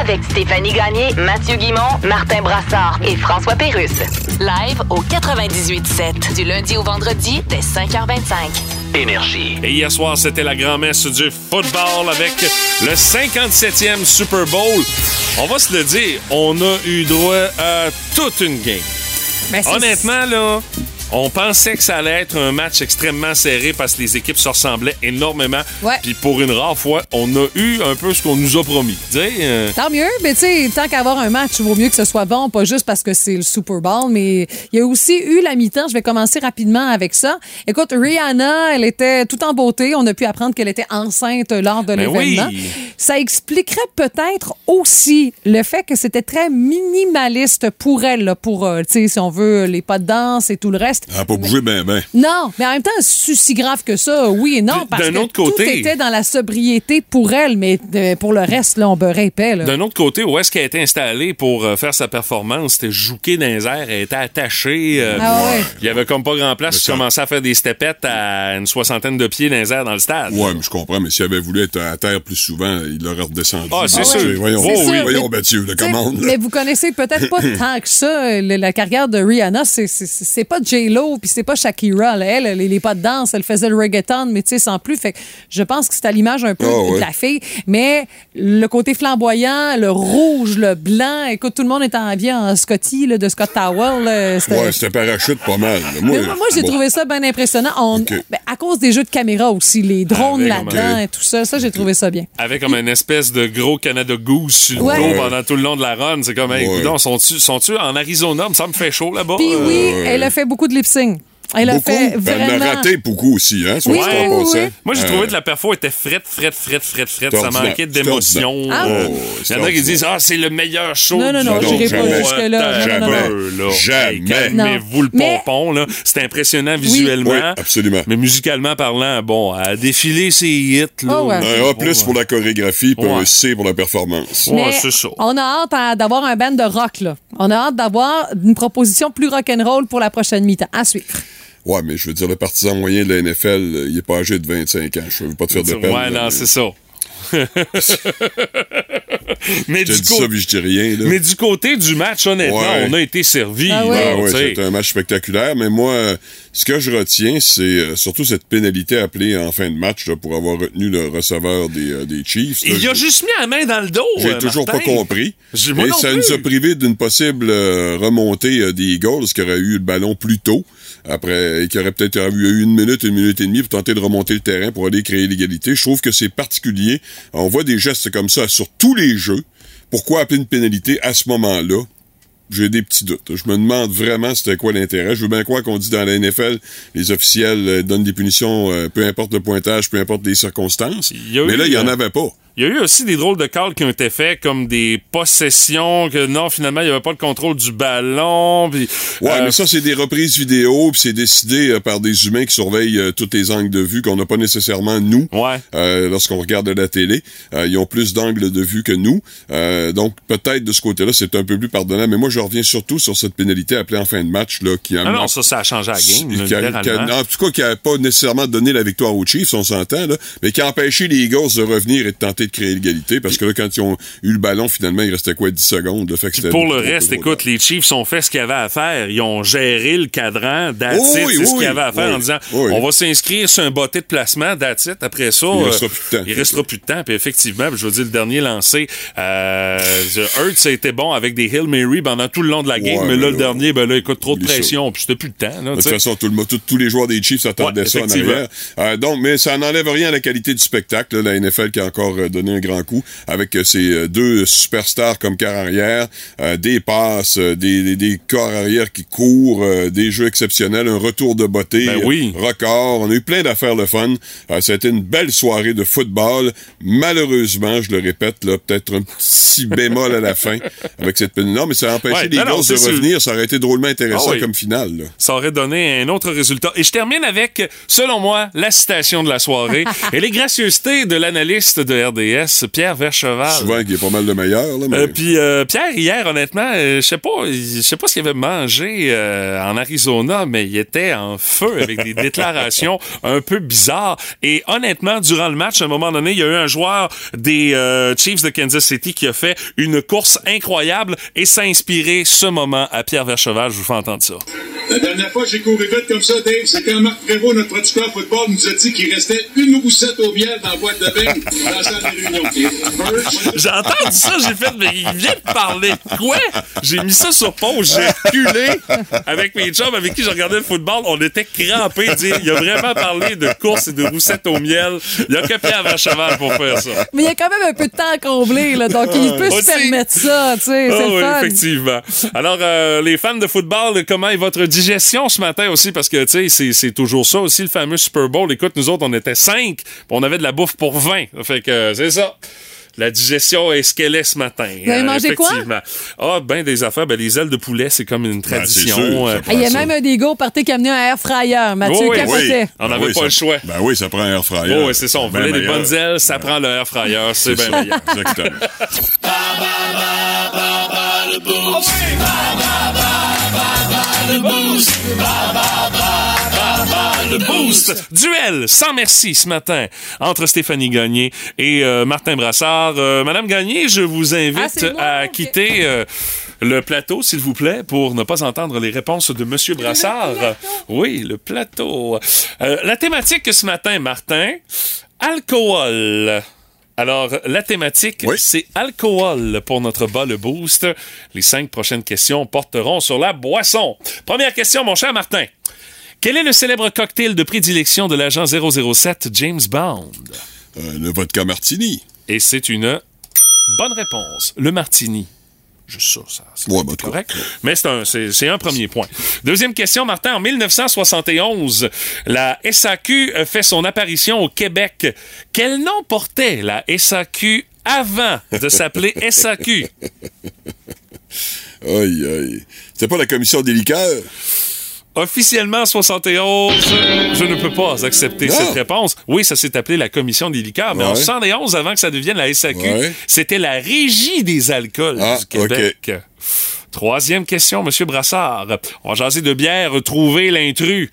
avec Stéphanie Gagné, Mathieu Guimont, Martin Brassard et François Pérusse. Live au 98.7 du lundi au vendredi dès 5h25. Énergie. Et hier soir, c'était la grand-messe du football avec le 57e Super Bowl. On va se le dire, on a eu droit à toute une game. Ben, Honnêtement, là, on pensait que ça allait être un match extrêmement serré parce que les équipes se ressemblaient énormément. Ouais. Puis pour une rare fois, on a eu un peu ce qu'on nous a promis. Euh, Tant mieux, mais tu sais, tant qu'avoir un match, il vaut mieux que ce soit bon, pas juste parce que c'est le Super Bowl, mais il y a aussi eu la mi-temps. Je vais commencer rapidement avec ça. Écoute, Rihanna, elle était tout en beauté. On a pu apprendre qu'elle était enceinte lors de Ben l'événement. oui. Ça expliquerait peut-être aussi le fait que c'était très minimaliste pour elle, là, pour, euh, tu sais, si on veut, les pas de danse et tout le reste. Elle a pas bougé ben ben. Non, mais en même temps, c'est si grave que ça, oui et non, parce d'un que autre côté- tout était dans la sobriété pour elle, mais euh, pour le reste, là, on beurrait épais. Là. D'un autre côté, où est-ce qu'elle a été installée pour euh, faire sa performance? C'était jouqué dans les airs, elle était attachée. euh, Ah ouais. Il y avait comme pas grand place. Tu ça- commençais à faire des stepettes à une soixantaine de pieds dans les airs dans le stade. Ouais, mais je comprends, mais s'il avait voulu être à terre plus souvent, il l'aurait redescendu. Ah, c'est Ah, sûr. ouais. Voyons, C'est sûr, voyons mais- Mathieu, la T'sais, commande. Mais vous connaissez peut-être pas tant que ça le- la carrière de Rihanna. C'est- C'est c'est J-Lo puis c'est pas Shakira. là. Elle, elle, les pas de danse, elle faisait le reggaeton, mais tu sais, sans plus. Fait que je pense que c'est à l'image un peu Ah, de la fille. Mais le côté flamboyant, le rouge, le blanc, écoute, tout le monde est habillé en Scotty, là, de Scott Towel. là. C'était- Ouais, c'était parachute pas mal. là. Moi, moi, moi, j'ai bon. trouvé ça bien impressionnant. On- ben, à cause des jeux de caméra aussi, les drones Avec, là-dedans et tout ça, ça, j'ai trouvé ça bien. Avec comme une espèce de gros Canada Goose sur le Ouais. dos Ouais. pendant tout le long de la run. C'est comme, hey, Ouais. sont-tu sont-tu en Arizona? Ça me fait chaud là-bas. Puis Euh, oui, elle a fait beaucoup de lip-sync. Elle a fait Elle vraiment... en a raté beaucoup aussi, hein, soit Oui, oui, en oui. Moi, j'ai Euh, trouvé que la perfo était frette, frette, frette, frette, frette. Ça manquait d'émotion. Euh, Oh, Il y en a qui disent, ah, c'est le meilleur show. Non, non, non, j'irai pas jusque-là. Jamais. Jamais. Hey, Calmez-vous le Mais- pompon, là. C'est impressionnant visuellement. Oui, absolument. Mais musicalement parlant, bon, à défiler ses hits, là. Oh. Un A plus pour la chorégraphie, puis un C pour la performance. Ouais, Mais c'est ça. On a hâte d'avoir un band de rock, là. On a hâte d'avoir une proposition plus rock'n'roll pour la prochaine mi-temps. À suivre. Ouais, mais je veux dire, le partisan moyen de la NFL, euh, il est pas âgé de 25 ans. Je veux pas te faire de peine. Ouais, là, non, mais c'est ça. mais Je du ça, je dis rien. Là. mais du côté du match, honnêtement, Ouais. on a été servi. Ah ouais. Ah ouais, un match spectaculaire, mais moi, ce que je retiens, c'est euh, surtout cette pénalité appelée en fin de match là, pour avoir retenu le receveur des, euh, des Chiefs. là. Il a juste mis la main dans le dos. J'ai euh, toujours Martin. pas compris. Et ça plus. nous a privé d'une possible euh, remontée euh, des Eagles qui auraient eu le ballon plus tôt. Après, et qui aurait peut-être eu une minute, une minute et demie pour tenter de remonter le terrain pour aller créer l'égalité. Je trouve que c'est particulier. On voit des gestes comme ça sur tous les jeux. Pourquoi appeler une pénalité à ce moment-là? J'ai des petits doutes. Je me demande vraiment c'était quoi l'intérêt. Je veux bien croire qu'on dit dans la NFL, les officiels euh, donnent des punitions, euh, peu importe le pointage, peu importe les circonstances. Mais eu, là, il n'y en euh, avait pas. Il y a eu aussi des drôles de calls qui ont été faits, comme des possessions, que non, finalement, il n'y avait pas le contrôle du ballon. puis, Ouais, euh, mais ça, c'est des reprises vidéo, puis c'est décidé euh, par des humains qui surveillent euh, tous les angles de vue qu'on n'a pas nécessairement nous Ouais. euh, lorsqu'on regarde la télé. Euh, ils ont plus d'angles de vue que nous. Euh, donc, peut-être de ce côté-là, c'est un peu plus pardonnable. Mais moi, je reviens surtout sur cette pénalité appelée en fin de match, là, qui a... Ah non, ça, ça a changé la game, qui a- littéralement. qui a- en tout cas, qui a pas nécessairement donné la victoire aux Chiefs, on s'entend, là, mais qui a empêché les Eagles de revenir et de tenter de créer l'égalité, parce que là, quand ils ont eu le ballon, finalement, il restait quoi, 10 secondes, là, fait que Pour le reste, écoute, les Chiefs ont fait ce qu'ils avaient à faire. Ils ont géré le cadran, that's Oh oui, c'est ce oui, qu'ils avaient à faire oui, en disant on va s'inscrire sur un botté de placement, that's it. Après ça, Il euh, restera plus de temps. il restera plus de temps. Puis effectivement, je veux dire, le dernier lancé, euh, Hurts a été bon avec des Hill Mary pendant tout le long de la game, Ouais, mais là, le dernier, ben là, écoute, trop de pression, puis c'était plus de temps. Là, De toute façon, tout le, mo- tout- tous les joueurs des Chiefs attendaient Ouais, ça en arrière. Euh, donc, mais ça n'enlève rien à la qualité du spectacle. là. La NFL qui a encore euh, donné un grand coup avec euh, ses euh, deux superstars comme quart arrière, euh, des passes, euh, des, des, des corps arrière qui courent, euh, des jeux exceptionnels, un retour de beauté, Ben oui. euh, record. On a eu plein d'affaires le fun. Euh, ça a été une belle soirée de football. Malheureusement, je le répète, là, peut-être un petit bémol à la fin avec cette. Non, mais ça a empêché Ouais, les non, de revenir. Ça aurait été drôlement intéressant Ah oui. comme finale. là. ça aurait donné un autre résultat. Et je termine avec, selon moi, la citation de la soirée et les gracieusetés de l'analyste de RDS, Pierre Vercheval. Souvent, qui est pas mal le meilleur. Là, mais... Euh, puis euh, Pierre hier honnêtement euh, je sais pas je sais pas ce qu'il avait mangé euh, en Arizona mais il était en feu avec des déclarations un peu bizarres et honnêtement durant le match à un moment donné il y a eu un joueur des euh, Chiefs de Kansas City qui a fait une course incroyable et ça a inspiré ce moment à Pierre Vercheval je vous fais entendre ça La dernière fois j'ai couru vite comme ça, Dave, c'est quand Marc Prévost, notre producteur football, nous a dit qu'il restait une roussette au miel dans la boîte de bain dans. J'ai entendu ça, j'ai fait, mais il vient de parler de quoi? J'ai mis ça sur pause, j'ai reculé avec mes chums avec qui je regardais le football. On était crampés. Dire, il a vraiment parlé de course et de roussette au miel. Il a que Pierre Vercheval pour faire ça. Mais il y a quand même un peu de temps à combler, là, donc il peut se permettre ça, tu sais, Ah oui, fun. effectivement. Alors, euh, les fans de football, comment est votre digestion ce matin aussi? Parce que, tu sais, c'est- toujours ça aussi, le fameux Super Bowl. Écoute, nous autres, on était 5, on avait de la bouffe pour 20. Fait que, c'est ça. La digestion est ce qu'elle est ce matin. Vous avez Euh, mangé quoi? Ah, ben des affaires. Ben, les ailes de poulet, c'est comme une Ben, tradition. sûr, euh, Ah, Il y a même un des gars au party qui a amené un air fryer. Mathieu Oui, oui. On n'avait Ben oui, pas ça- le choix. Ben oui, ça prend un air fryer. Oh, ouais, c'est ça. On Ben voulait des bonnes ailes, ça prend le air fryer. C'est bien meilleur. Exactement. Le boost. Duel sans merci ce matin entre Stéphanie Gagné et euh, Martin Brassard. Euh, Madame Gagné, je vous invite Ah, moi? à quitter euh, le plateau, s'il vous plaît, pour ne pas entendre les réponses de Monsieur Brassard. Oui, le plateau. Euh, la thématique ce matin, Martin, alcool. Alors, la thématique, Oui. c'est alcool pour notre bas le boost. Les cinq prochaines questions porteront sur la boisson. Première question, mon cher Martin. Quel est le célèbre cocktail de prédilection de l'agent 007 James Bond? Euh, le vodka martini. Et c'est une bonne réponse. Le martini. Juste ça, ça. c'est Ouais, correct. Mais c'est un, c'est, c'est un premier point. Deuxième question, Martin. En 1971, la SAQ fait son apparition au Québec. Quel nom portait la SAQ avant de s'appeler SAQ? Aïe, aïe. C'est pas la commission des liqueurs? Officiellement, en 71, je ne peux pas accepter Non. cette réponse. Oui, ça s'est appelé la Commission des liqueurs, mais en Ouais. 71, avant que ça devienne la SAQ, Ouais. c'était la Régie des alcools Ah, du Québec. Troisième question, Monsieur Brassard. On va jaser de bière, trouver l'intrus.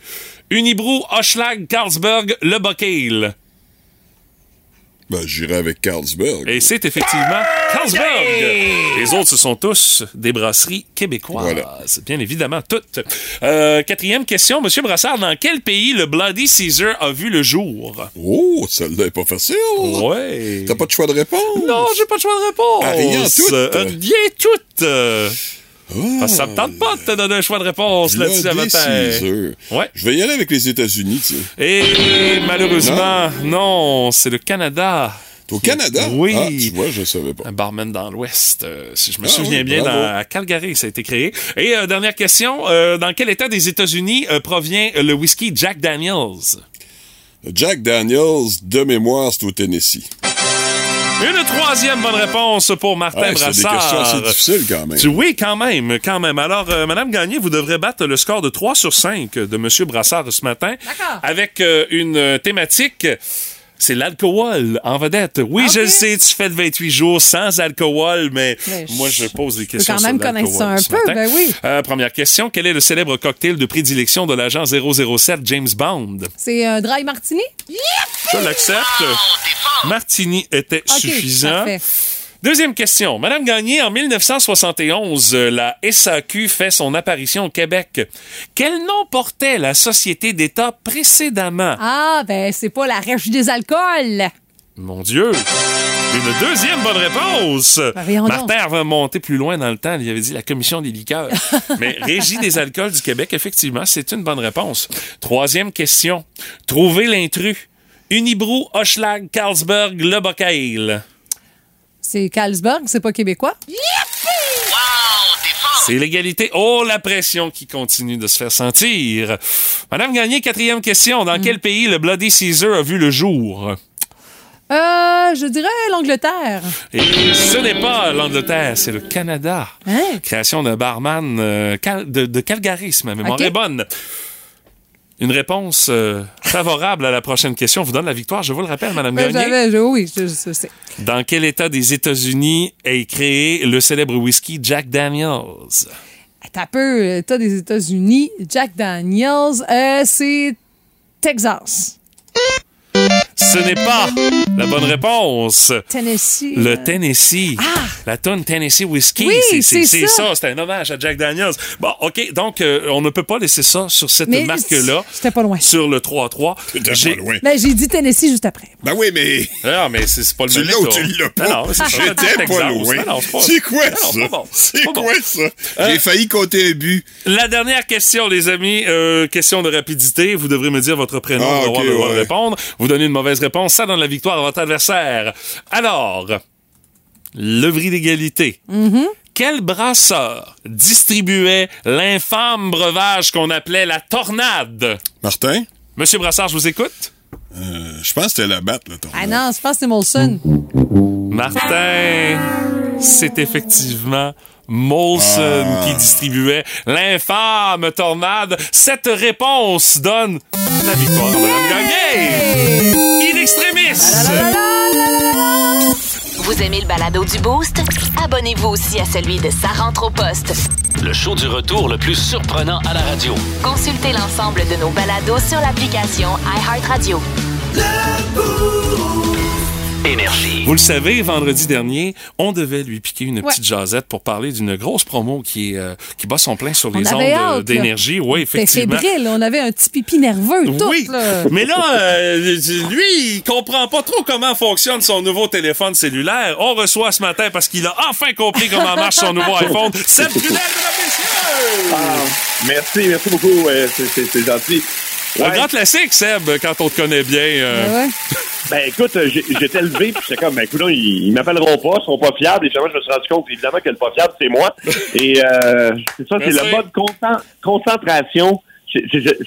Unibrou, Hochlag, Carlsberg, Le Bocale. Ben, j'irai avec Carlsberg. Et c'est effectivement Carlsberg. Les autres, ce sont tous des brasseries québécoises. Voilà. Bien évidemment, toutes. Euh, quatrième question, Monsieur Brassard. Dans quel pays le Bloody Caesar a vu le jour? Oh, celle-là est pas facile. Ouais. T'as pas de choix de réponse? Non, j'ai pas de choix de réponse. Ah, rien tout. Euh, rien tout. Parce que ça me tente pas de te donner un choix de réponse là-dessus. Caesar. Ouais. Je vais y aller avec les États-Unis, tu sais. Et malheureusement, non, c'est le Canada. Au Canada? Oui. Ah, tu vois, je savais pas. Un barman dans l'Ouest, euh, si je me Ah souviens oui, bien, dans, à Calgary, ça a été créé. Et euh, dernière question, euh, dans quel état des États-Unis provient le whisky Jack Daniels? Jack Daniels, de mémoire, c'est au Tennessee. Une troisième bonne réponse pour Martin Ouais, c'est des Brassard. questions assez difficiles quand même. Tu- Oui, quand même, quand même. Alors, euh, Madame Gagné, vous devrez battre le score de 3 sur 5 de Monsieur Brassard ce matin. D'accord. Avec euh, une euh, thématique. C'est l'alcool en vedette. Oui, je le sais, tu fais le 28 jours sans alcool, mais, Mais moi, je- pose des peux questions quand même connaître ça un peu, matin. ben oui. Euh, première question. Quel est le célèbre cocktail de prédilection de l'agent 007 James Bond? C'est un dry martini? Je l'accepte. Martini était suffisant. parfait. Deuxième question. Madame Gagné, en 1971, euh, la SAQ fait son apparition au Québec. Quel nom portait la société d'État précédemment? Ah, ben, c'est pas la régie des alcools. Mon Dieu! Une deuxième bonne réponse! Ben. Martin avait monté plus loin dans le temps. Il avait dit la commission des liqueurs. Mais Régie des alcools du Québec, effectivement, c'est une bonne réponse. Troisième question. Trouvez l'intrus. Unibrou, Hochelag, Carlsberg, Le Bocale. C'est Carlsberg, c'est pas québécois? C'est l'égalité. Oh, la pression qui continue de se faire sentir. Madame Gagné, quatrième question. Hmm. Dans quel pays le Bloody Caesar a vu le jour? Euh, je dirais l'Angleterre. Et ce n'est pas l'Angleterre, c'est le Canada. Hein? Création d'un barman euh, cal- de, de Calgary, si ma mémoire Ok. est bonne. Une réponse euh, favorable à la prochaine question vous donne la victoire, je vous le rappelle, Madame Ben, Gagné. je- oui, je, je sais. Dans quel État des États-Unis est créé le célèbre whisky Jack Daniels? T'as peu, État des États-Unis, Jack Daniels, euh, c'est Texas. Ce n'est pas la bonne réponse. Tennessee. Le euh, Tennessee. La tonne Tennessee Whiskey. Oui, c'est c'est c'est ça. ça. C'est un hommage à Jack Daniels. Bon, OK. Donc, euh, on ne peut pas laisser ça sur cette Mais marque-là. J'étais pas loin. Sur le 3-3. T'étais J'ai- pas loin. Ben, j'ai dit Tennessee juste après. Ben oui, mais Ah, mais c'est c'est pas le tu même l'as ou tu l'as pas? Non, non, c'est ça. J'étais pas loin. Non, non, c'est pas- C'est quoi non, non, ça? C'est quoi ça? J'ai failli compter un but. La dernière question, les amis, euh, question de rapidité. Vous devrez me dire votre prénom Ah, pour avoir le droit de répondre. Vous donnez une mauvaise réponse, ça donne la victoire votre adversaire. Alors, levry d'égalité. Mm-hmm. Quel brasseur distribuait l'infâme breuvage qu'on appelait la tornade? Martin? Monsieur Brassard, je vous écoute. Euh, je pense que c'était la batte, là, ton. Ah non, je pense que c'est Molson. Martin, c'est effectivement Molson Ah. qui distribuait l'infâme tornade. Cette réponse donne la victoire à Madame Gagné. In extremis. Vous aimez le balado du Boost? Abonnez-vous aussi à celui de Sa rentre au poste. Le show du retour le plus surprenant à la radio. Consultez l'ensemble de nos balados sur l'application iHeartRadio. Énergie. Vous le savez, vendredi dernier, on devait lui piquer une Ouais. petite jasette pour parler d'une grosse promo qui, est, euh, qui bat son plein sur On les avait ondes euh, d'énergie. Oui, effectivement. fébrile, on avait un petit pipi nerveux, tout, Oui, là. mais là, euh, lui, il comprend pas trop comment fonctionne son nouveau téléphone cellulaire. On reçoit ce matin parce qu'il a enfin compris comment marche son nouveau iPhone. Seb Trudel, mesdames, messieurs! Ah, merci, merci beaucoup. ouais, c'est- c'est Un grand classique, Seb, quand on te connaît bien. euh, Ouais, ouais. Ben écoute, j'ai- j'étais levé, puis j'étais comme, ben écoute, ils, ils m'appelleront pas, ils sont pas fiables. Et finalement, je me suis rendu compte, évidemment, que le pas fiable, c'est moi. Et euh, c'est ça, c'est le mode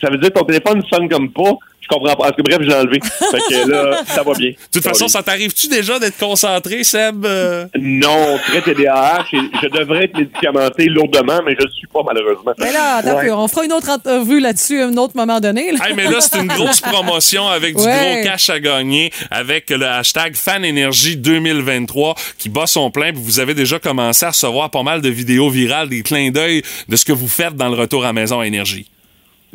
ça veut dire que ton téléphone sonne comme pas. Je comprends pas. Parce que bref, je l'ai enlevé. Fait que là, ça va bien. De toute façon, ça t'arrive-tu déjà d'être concentré, Seb? Euh, Non, très TDAH. et Je devrais être médicamenté lourdement, mais je ne suis pas, malheureusement. Mais là, attends Ouais. on fera une autre entrevue là-dessus à un autre moment donné. là. Hey, mais là, c'est une grosse promotion avec du Ouais. gros cash à gagner avec le hashtag FanEnergie 2023 qui bat son plein. Puis vous avez déjà commencé à recevoir pas mal de vidéos virales, des clins d'œil de ce que vous faites dans le retour à maison à énergie.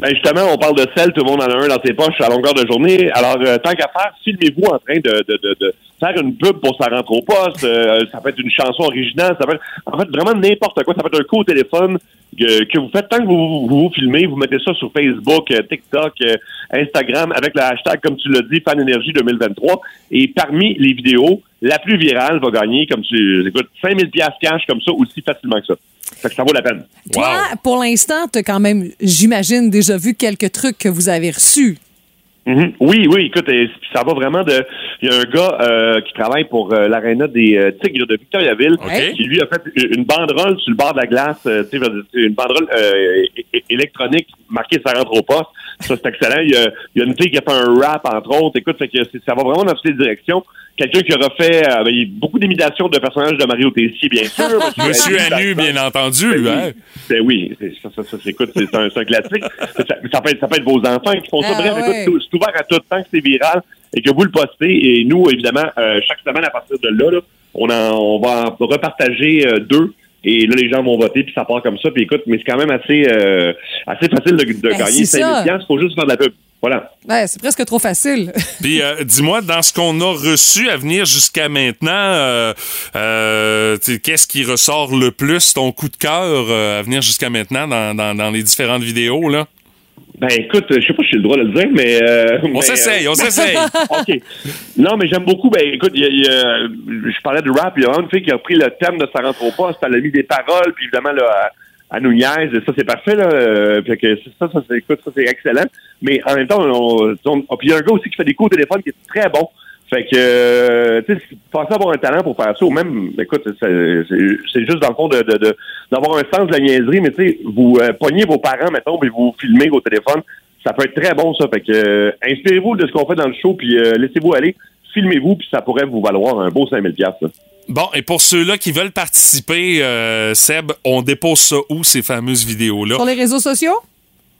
Ben justement, on parle de sel, tout le monde en a un dans ses poches à longueur de journée. Alors, euh, tant qu'à faire, filmez-vous en train de, de, de, de faire une pub pour sa rentre au poste. Euh, ça peut être une chanson originale, ça peut être en fait vraiment n'importe quoi. Ça peut être un coup au téléphone que, que vous faites. Tant que vous, vous vous filmez, vous mettez ça sur Facebook, euh, TikTok, euh, Instagram avec le hashtag, comme tu l'as dit, Fan Énergie 2023. Et parmi les vidéos, la plus virale va gagner, comme tu écoutes, 5000 pièces cash comme ça aussi facilement que ça. Fait que ça vaut la peine. Toi, pour l'instant, tu as quand même, j'imagine, déjà vu quelques trucs que vous avez reçus. Mhm. Oui, oui, écoute, euh, ça va vraiment de. Il y a un gars euh, qui travaille pour euh, l'aréna des euh, Tigres de Victoriaville, OK. qui lui a fait une banderole sur le bord de la glace, euh, tu sais, une banderole euh, électronique marquée ça rentre au poste. Ça, c'est excellent. Il y, a, il y a une fille qui a fait un rap, entre autres. Écoute, fait que c'est- ça va vraiment dans toutes les directions. Quelqu'un qui aura fait euh, a beaucoup d'imitations de personnages de Mario Tessier, bien sûr. Monsieur Anu, bien entendu. hein? Ben oui, c'est- ça, ça, ça, c'est- écoute, c'est un, c'est un classique. Ça, ça peut être, ça peut être vos enfants qui font ça. Ah Bref, ouais. écoute, c'est ouvert à tout tant que c'est viral et que vous le postez. Et nous, évidemment, euh, chaque semaine à partir de là, là, on, en, on va en repartager euh, deux. Et là, les gens vont voter, puis ça part comme ça. Puis écoute, mais c'est quand même assez, euh, assez facile de, de Ben, gagner c'est 5 ça. 000 Il faut juste faire de la pub. Voilà. Ouais, c'est presque trop facile. Puis euh, dis-moi, dans ce qu'on a reçu à venir jusqu'à maintenant, euh, euh, qu'est-ce qui ressort le plus, ton coup de cœur euh, à venir jusqu'à maintenant dans, dans, dans les différentes vidéos, là? Ben écoute, je sais pas si j'ai le droit de le dire, mais... euh, On s'essaye, euh, on s'essaye. OK. Non, mais j'aime beaucoup. Ben écoute, il y a- il y a- je parlais de rap, il y a une fille qui a pris le thème de sa rentre au poste, elle a mis des paroles, puis évidemment, là, à, à nous niaise, et ça, c'est parfait, là. Euh, Fait que ça, ça, écoute, ça, c'est excellent. Mais en même temps, on, on- oh, puis il y a un gars aussi qui fait des coups au téléphone qui est très bon. Fait que, euh, tu sais, pensez avoir un talent pour faire ça, ou même, écoute, c'est, c'est- c'est juste dans le fond de, de, de- d'avoir un sens de la niaiserie, mais tu sais, vous euh, pognez vos parents, mettons, puis vous filmez au téléphone, ça peut être très bon, ça. Fait que, euh, inspirez-vous de ce qu'on fait dans le show, puis euh, laissez-vous aller, filmez-vous, puis ça pourrait vous valoir un beau 5000 pièces. Bon, et pour ceux-là qui veulent participer, euh, Seb, on dépose ça où, ces fameuses vidéos-là? Sur les réseaux sociaux?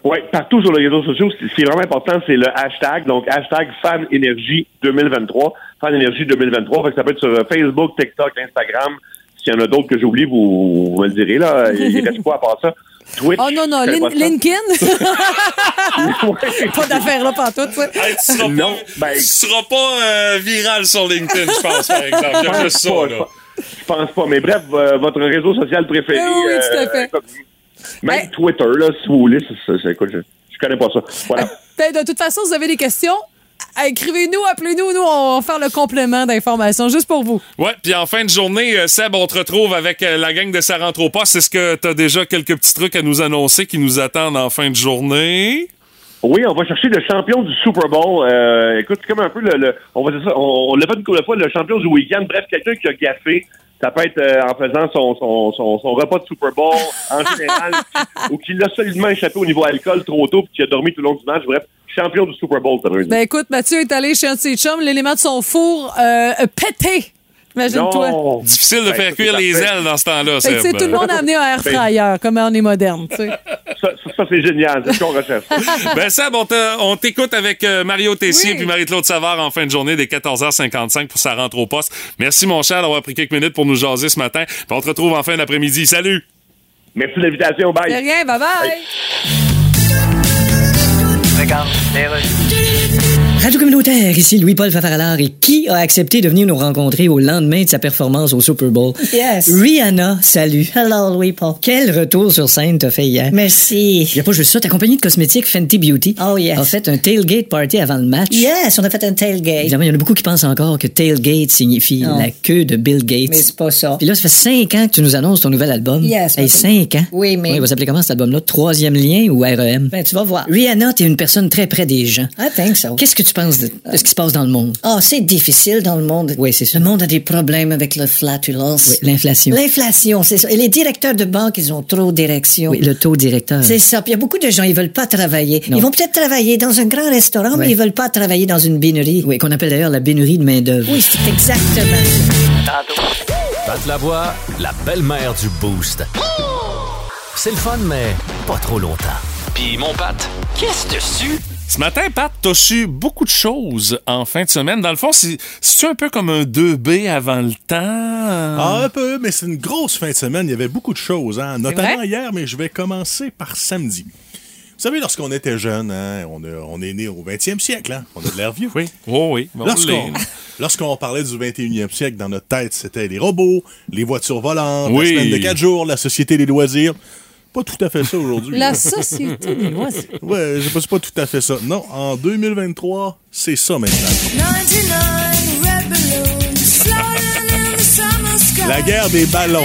Oui, partout sur les réseaux sociaux, ce qui est vraiment important, c'est le hashtag, donc hashtag Fan Énergie 2023, Fan Énergie 2023, fait que ça peut être sur euh, Facebook, TikTok, Instagram. S'il y en a d'autres que j'oublie, vous, vous me le direz, là. Il reste quoi à part ça? Twitch. Oh non, non, Lin- ça. LinkedIn? pas d'affaires là, pas tout, sais. Hey, tu seras Non, pas, ben- tu seras pas euh, viral sur LinkedIn, je pense, par exemple. Il y a Je juste ça, pense là. pas, Je pense pas. Mais bref, euh, votre réseau social préféré. Eh oui, tout à fait. comme- même Ben- Twitter, là, si vous voulez. écoute, je, je connais pas ça. Voilà. Ben, de toute façon, si vous avez des questions, écrivez-nous, appelez-nous, nous, on va faire le complément d'informations juste pour vous. Ouais, puis en fin de journée, euh, Seb, on te retrouve avec euh, la gang de Ça rentre au poste. Est-ce que tu as déjà quelques petits trucs à nous annoncer qui nous attendent en fin de journée? Oui, on va chercher le champion du Super Bowl. Euh, écoute, c'est comme un peu le, le- on va dire ça, on, on l'a fait une couple de fois, le champion du week-end. Bref, quelqu'un qui a gaffé. Ça peut être euh, en faisant son, son, son, son repas de Super Bowl en général, ou qui l'a solidement échappé au niveau alcool trop tôt, puis qui a dormi tout le long du match. Bref, champion du Super Bowl, ça veut dire. Ben écoute, Mathieu est allé chez un de ses chums, l'élément de son four euh, a pété. Imagine-toi. Difficile de Ben, faire cuire les ailes dans ce temps-là, Fait que, tout le monde a amené un air fryer, comme on est moderne, tu sais. Ça, ça, ça, c'est génial. C'est ce qu'on recherche. Ben Seb, on te- on t'écoute avec euh, Mario Tessier Oui. puis Marie-Claude Savard en fin de journée dès 14h55 pour sa rentre au poste. Merci mon cher d'avoir pris quelques minutes pour nous jaser ce matin. Puis on te retrouve en fin d'après-midi. Salut! Merci de l'invitation. Bye. De rien, bye bye. Radio communautaire, ici Louis-Paul Fafaralard. Et qui a accepté de venir nous rencontrer au lendemain de sa performance au Super Bowl? Yes. Rihanna, salut. Hello, Louis-Paul. Quel retour sur scène t'as fait hier? Merci. Il a pas juste ça, ta compagnie de cosmétiques Fenty Beauty Oh, yes. a fait un tailgate party avant le match. Yes, on a fait un tailgate. Évidemment, il y en a beaucoup qui pensent encore que tailgate signifie la queue de Bill Gates. Mais c'est pas ça. Puis là, ça fait cinq ans que tu nous annonces ton nouvel album. Yes, Hey, cinq ans? Oui, mais- il va s'appeler comment cet album-là? Troisième lien ou REM? Ben, tu vas voir. Rihanna, t'es une personne très près des gens. I think so. Qu'est-ce que tu penses de, de ce qui se passe dans le monde? Oh, c'est difficile dans le monde. Oui, c'est ça. Le monde a des problèmes avec la flatulence. Oui, l'inflation. L'inflation, c'est ça. Et les directeurs de banque, ils ont trop d'érections. Oui, le taux directeur. C'est ça. Puis il y a beaucoup de gens, ils veulent pas travailler. Non. Ils vont peut-être travailler dans un grand restaurant, mais ils veulent pas travailler dans une bénurie. Oui, qu'on appelle d'ailleurs la bénurie de main-d'œuvre. Oui, c'est exactement. Pat Lavoie, la belle-mère du Boost. C'est le fun, mais pas trop longtemps. Puis mon Pat, qu'est-ce dessus? Ce matin, Pat, t'as su beaucoup de choses en fin de semaine. Dans le fond, c'est un peu comme un 2B avant le temps. Ah, un peu, mais c'est une grosse fin de semaine. Il y avait beaucoup de choses, hein, notamment hier, mais je vais commencer par samedi. Vous savez, lorsqu'on était jeune, hein, on, a- on est né au 20e siècle, hein, on a de l'air vieux. Oui, oh oui. Lorsqu'on parlait du 21e siècle, dans notre tête, c'était les robots, les voitures volantes, Oui. la semaine de 4 jours, la société des loisirs. Pas tout à fait ça aujourd'hui. La société des loisirs. Ouais, je pense pas tout à fait ça. Non, en 2023, c'est ça maintenant. 99 red balloons flying in the summer sky. La guerre des ballons.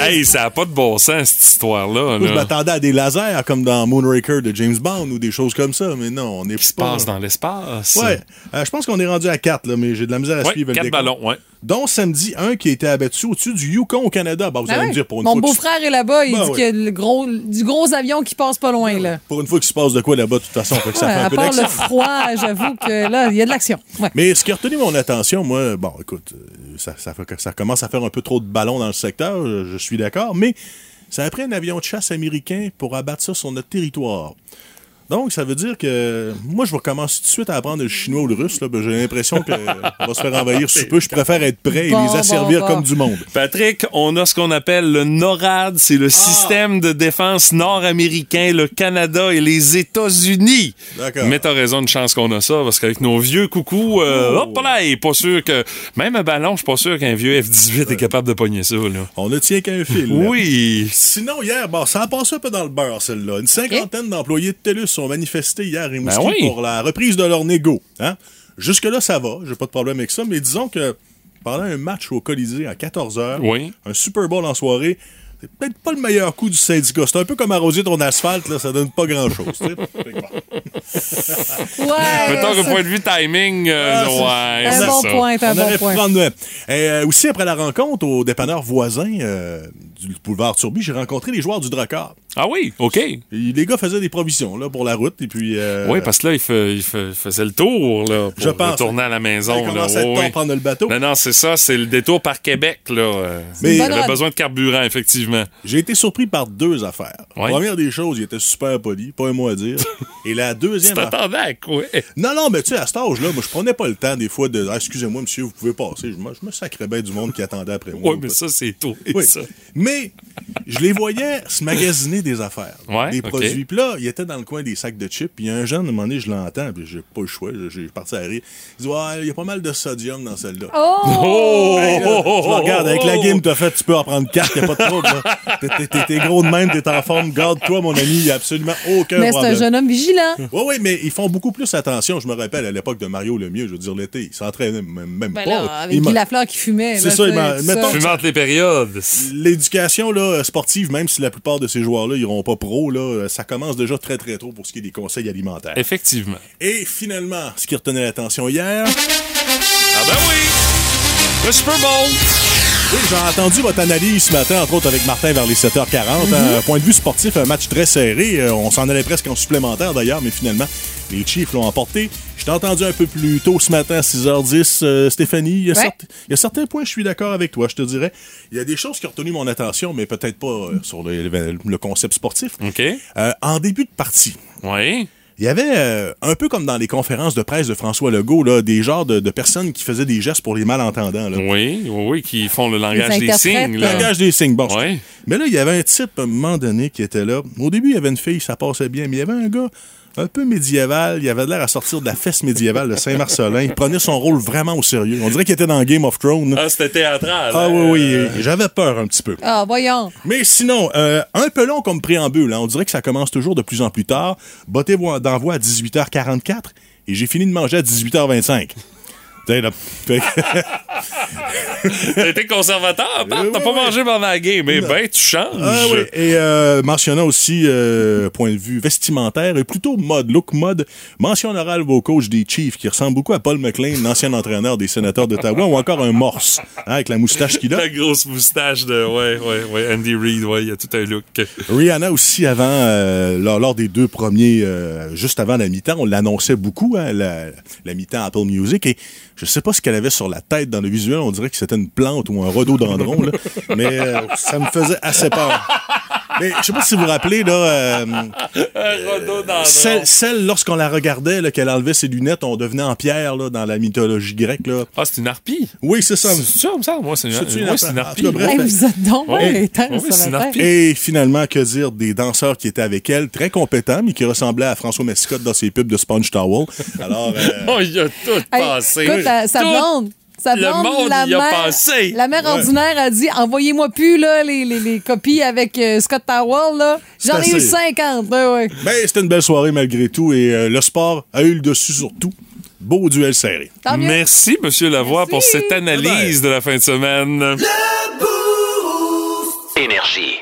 Hey, ça n'a pas de bon sens, cette histoire-là. Moi, je m'attendais à des lasers comme dans Moonraker de James Bond ou des choses comme ça, mais non, on est Qui se pas... passe dans l'espace. Ouais. Euh, je pense qu'on est rendu à 4, là, mais j'ai de la misère à Ouais, suivre le quatre décompte. ballons, ouais. Dont samedi, un qui a été abattu au-dessus du Yukon au Canada. Bah, vous Ah allez ouais. me dire, pour une Mon beau-frère est là-bas, il Ben dit qu'il y a le gros, du gros avion qui passe pas loin, là. Pour une fois qu'il se passe de quoi là-bas, de toute façon, fait que ça fait un à peu part le froid, j'avoue que là, il y a de l'action. Mais ce qui a retenu mon attention, moi, bon, écoute, euh, ça, ça commence à faire un peu trop de ballons dans le secteur, je, je suis d'accord, mais ça a pris un avion de chasse américain pour abattre ça sur notre territoire. Donc, ça veut dire que moi, je vais commencer tout de suite à apprendre le chinois ou le russe. là. Ben, J'ai l'impression qu'on va se faire envahir sous peu. Je préfère être prêt et Bon, les asservir bon, comme du monde. Patrick, on a ce qu'on appelle le NORAD, c'est Ah! le système de défense nord-américain, le Canada et les États-Unis. D'accord. Mais t'as raison, une chance qu'on a ça, parce qu'avec nos vieux coucous, euh, Oh. hop là, il est pas sûr que... Même un ballon, je suis pas sûr qu'un vieux F-18 est capable de pogner ça, là. On ne tient qu'un fil. là. Oui. Sinon, hier, bon, ça a passé un peu dans le beurre, celle-là. Une cinquantaine d'employés de TELUS ont manifesté hier à Rimouski Ben oui. pour la reprise de leur négo. Hein? Jusque-là, ça va. J'ai pas de problème avec ça. Mais disons que pendant un match au Colisée à 14h, Oui. un Super Bowl en soirée, c'est peut-être pas le meilleur coup du syndicat. C'est un peu comme arroser ton asphalte, là, ça donne pas grand-chose. Ouais. Mettons qu'au point de vue timing, euh, Ah, ouais, Un bon ça. point, un On bon point. prendre. Et, euh, aussi, après la rencontre au dépanneur voisin euh, du boulevard Turby, j'ai rencontré les joueurs du Drakkar. Ah oui, OK. Et les gars faisaient des provisions là, pour la route. Et puis, euh, Oui, parce que là, il, fait- il fait- il faisait le tour là, pour Je pense. retourner à la maison. Il là. à prendre le bateau. Non, non, c'est ça, c'est le détour par Québec. Là. Euh, Mais- il Bonne avait besoin de carburant, effectivement. J'ai été surpris par deux affaires. Ouais. Première des choses, il était super poli, pas un mot à dire. Et la Tu deuxième. t'attendais à quoi? Non, non, mais tu sais, à cet âge-là, moi, je prenais pas le temps, des fois, de. Ah, excusez-moi, monsieur, vous pouvez passer. Je me, je me sacrais bien du monde qui attendait après moi. Oui, mais ça, c'est tout. Oui. ça. Mais je les voyais se magasiner des affaires, Ouais, des produits. Puis là, il était dans le coin des sacs de chips. Puis il y a un jeune, à un moment donné, je l'entends, puis j'ai pas le choix. J'ai parti à rire. Il dit Ouais, il y a pas mal de sodium dans celle-là. Oh! Hey, là, je le regarde, avec la game que t'as faite, tu peux en prendre quatre, y a pas de trouble. T'es- gros de même, t'es en forme. Garde-toi, mon ami, y a absolument aucun Mais c'est problème. un jeune homme vigilant. Oui, oui, mais ils font beaucoup plus attention. Je me rappelle à l'époque de Mario Lemieux, je veux dire, l'été, il s'entraînait même, même Ben pas. là, avec Guy m'a- Lafleur qui fumait. C'est ça, il. Suivante les périodes. L'éducation là, sportive, même si la plupart de ces joueurs-là iront pas pro, là, ça commence déjà très très tôt pour ce qui est des conseils alimentaires. Effectivement. Et finalement, ce qui retenait l'attention hier, Ah ben oui! Le Super Bowl! J'ai entendu votre analyse ce matin, entre autres avec Martin vers les 7h40. hein, point de vue sportif, un match très serré. Euh, on s'en allait presque en supplémentaire d'ailleurs, mais finalement, les Chiefs l'ont emporté. Je t'ai entendu un peu plus tôt ce matin à 6h10, euh, Stéphanie. Il y, a Ouais. certes- il y a certains points, je suis d'accord avec toi, je te dirais. Il y a des choses qui ont retenu mon attention, mais peut-être pas euh, sur le, le- le concept sportif. OK. Euh, en début de partie, Oui. Il y avait, euh, un peu comme dans les conférences de presse de François Legault, là, des genres de, de personnes qui faisaient des gestes pour les malentendants. Là. Oui, oui, oui, qui font le langage des signes. Là. Langage des signes, bon. Mais là, il y avait un type, à un moment donné, qui était là. Au début, il y avait une fille, ça passait bien, mais il y avait un gars un peu médiéval. Il avait l'air à sortir de la fesse médiévale de Saint-Marcelin. Il prenait son rôle vraiment au sérieux. On dirait qu'il était dans Game of Thrones. Ah, c'était théâtral. Ah hein? oui, oui, et j'avais peur un petit peu. Ah, voyons. Mais sinon, euh, un peu long comme préambule. hein. On dirait que ça commence toujours de plus en plus tard. Botté d'envoi à 18h44 et j'ai fini de manger à 18h25. T'as été conservateur, Pat? Euh, T'as pas mangé pendant la game. Mais ben, tu changes. Ah oui, et euh, mentionnant aussi, euh, point de vue vestimentaire, et plutôt mode, look mode, mention orale au coach des Chiefs, qui ressemble beaucoup à Paul McLean, l'ancien entraîneur des sénateurs d'Ottawa, ou encore un morse, hein, avec la moustache qu'il a. La grosse moustache de. Ouais, ouais, ouais. Andy Reid, ouais, il y a tout un look. Rihanna aussi, avant, euh, lors, lors des deux premiers, euh, juste avant la mi-temps, on l'annonçait beaucoup, hein, la, la mi-temps Apple Music, et je sais pas ce qu'elle avait sur la tête dans le visuel, on dirait que c'était une plante ou un rhododendron, là, mais euh, ça me faisait assez peur. Mais je sais pas si vous vous rappelez, là, euh, Un rhododendron. celle, celle, lorsqu'on la regardait, là, qu'elle enlevait ses lunettes, on devenait en pierre là, dans la mythologie grecque. Là. Ah, c'est une harpie. Oui, c'est ça. C'est ça, semble. Moi, c'est une, C'est-tu une une harpie? cas, bref. Hey, vous êtes donc Ouais. ça une harpie. Et finalement, que dire des danseurs qui étaient avec elle, très compétents, mais qui ressemblaient à François Mascotte dans ses pubs de Sponge Towel. Alors, euh, Oh, il a tout Hey, passé. écoute, sa blonde. Sa Le blonde, monde la y a mère, passé. La mère Ouais. ordinaire a dit envoyez-moi plus là, les, les, les copies avec euh, Scott Towell. là. J'en ai eu assez. 50. Ouais, ouais. ben, c'était une belle soirée malgré tout, et euh, le sport a eu le dessus sur tout. Beau duel serré. Merci, Monsieur Lavoie, pour cette analyse de la fin de semaine. Le Énergie.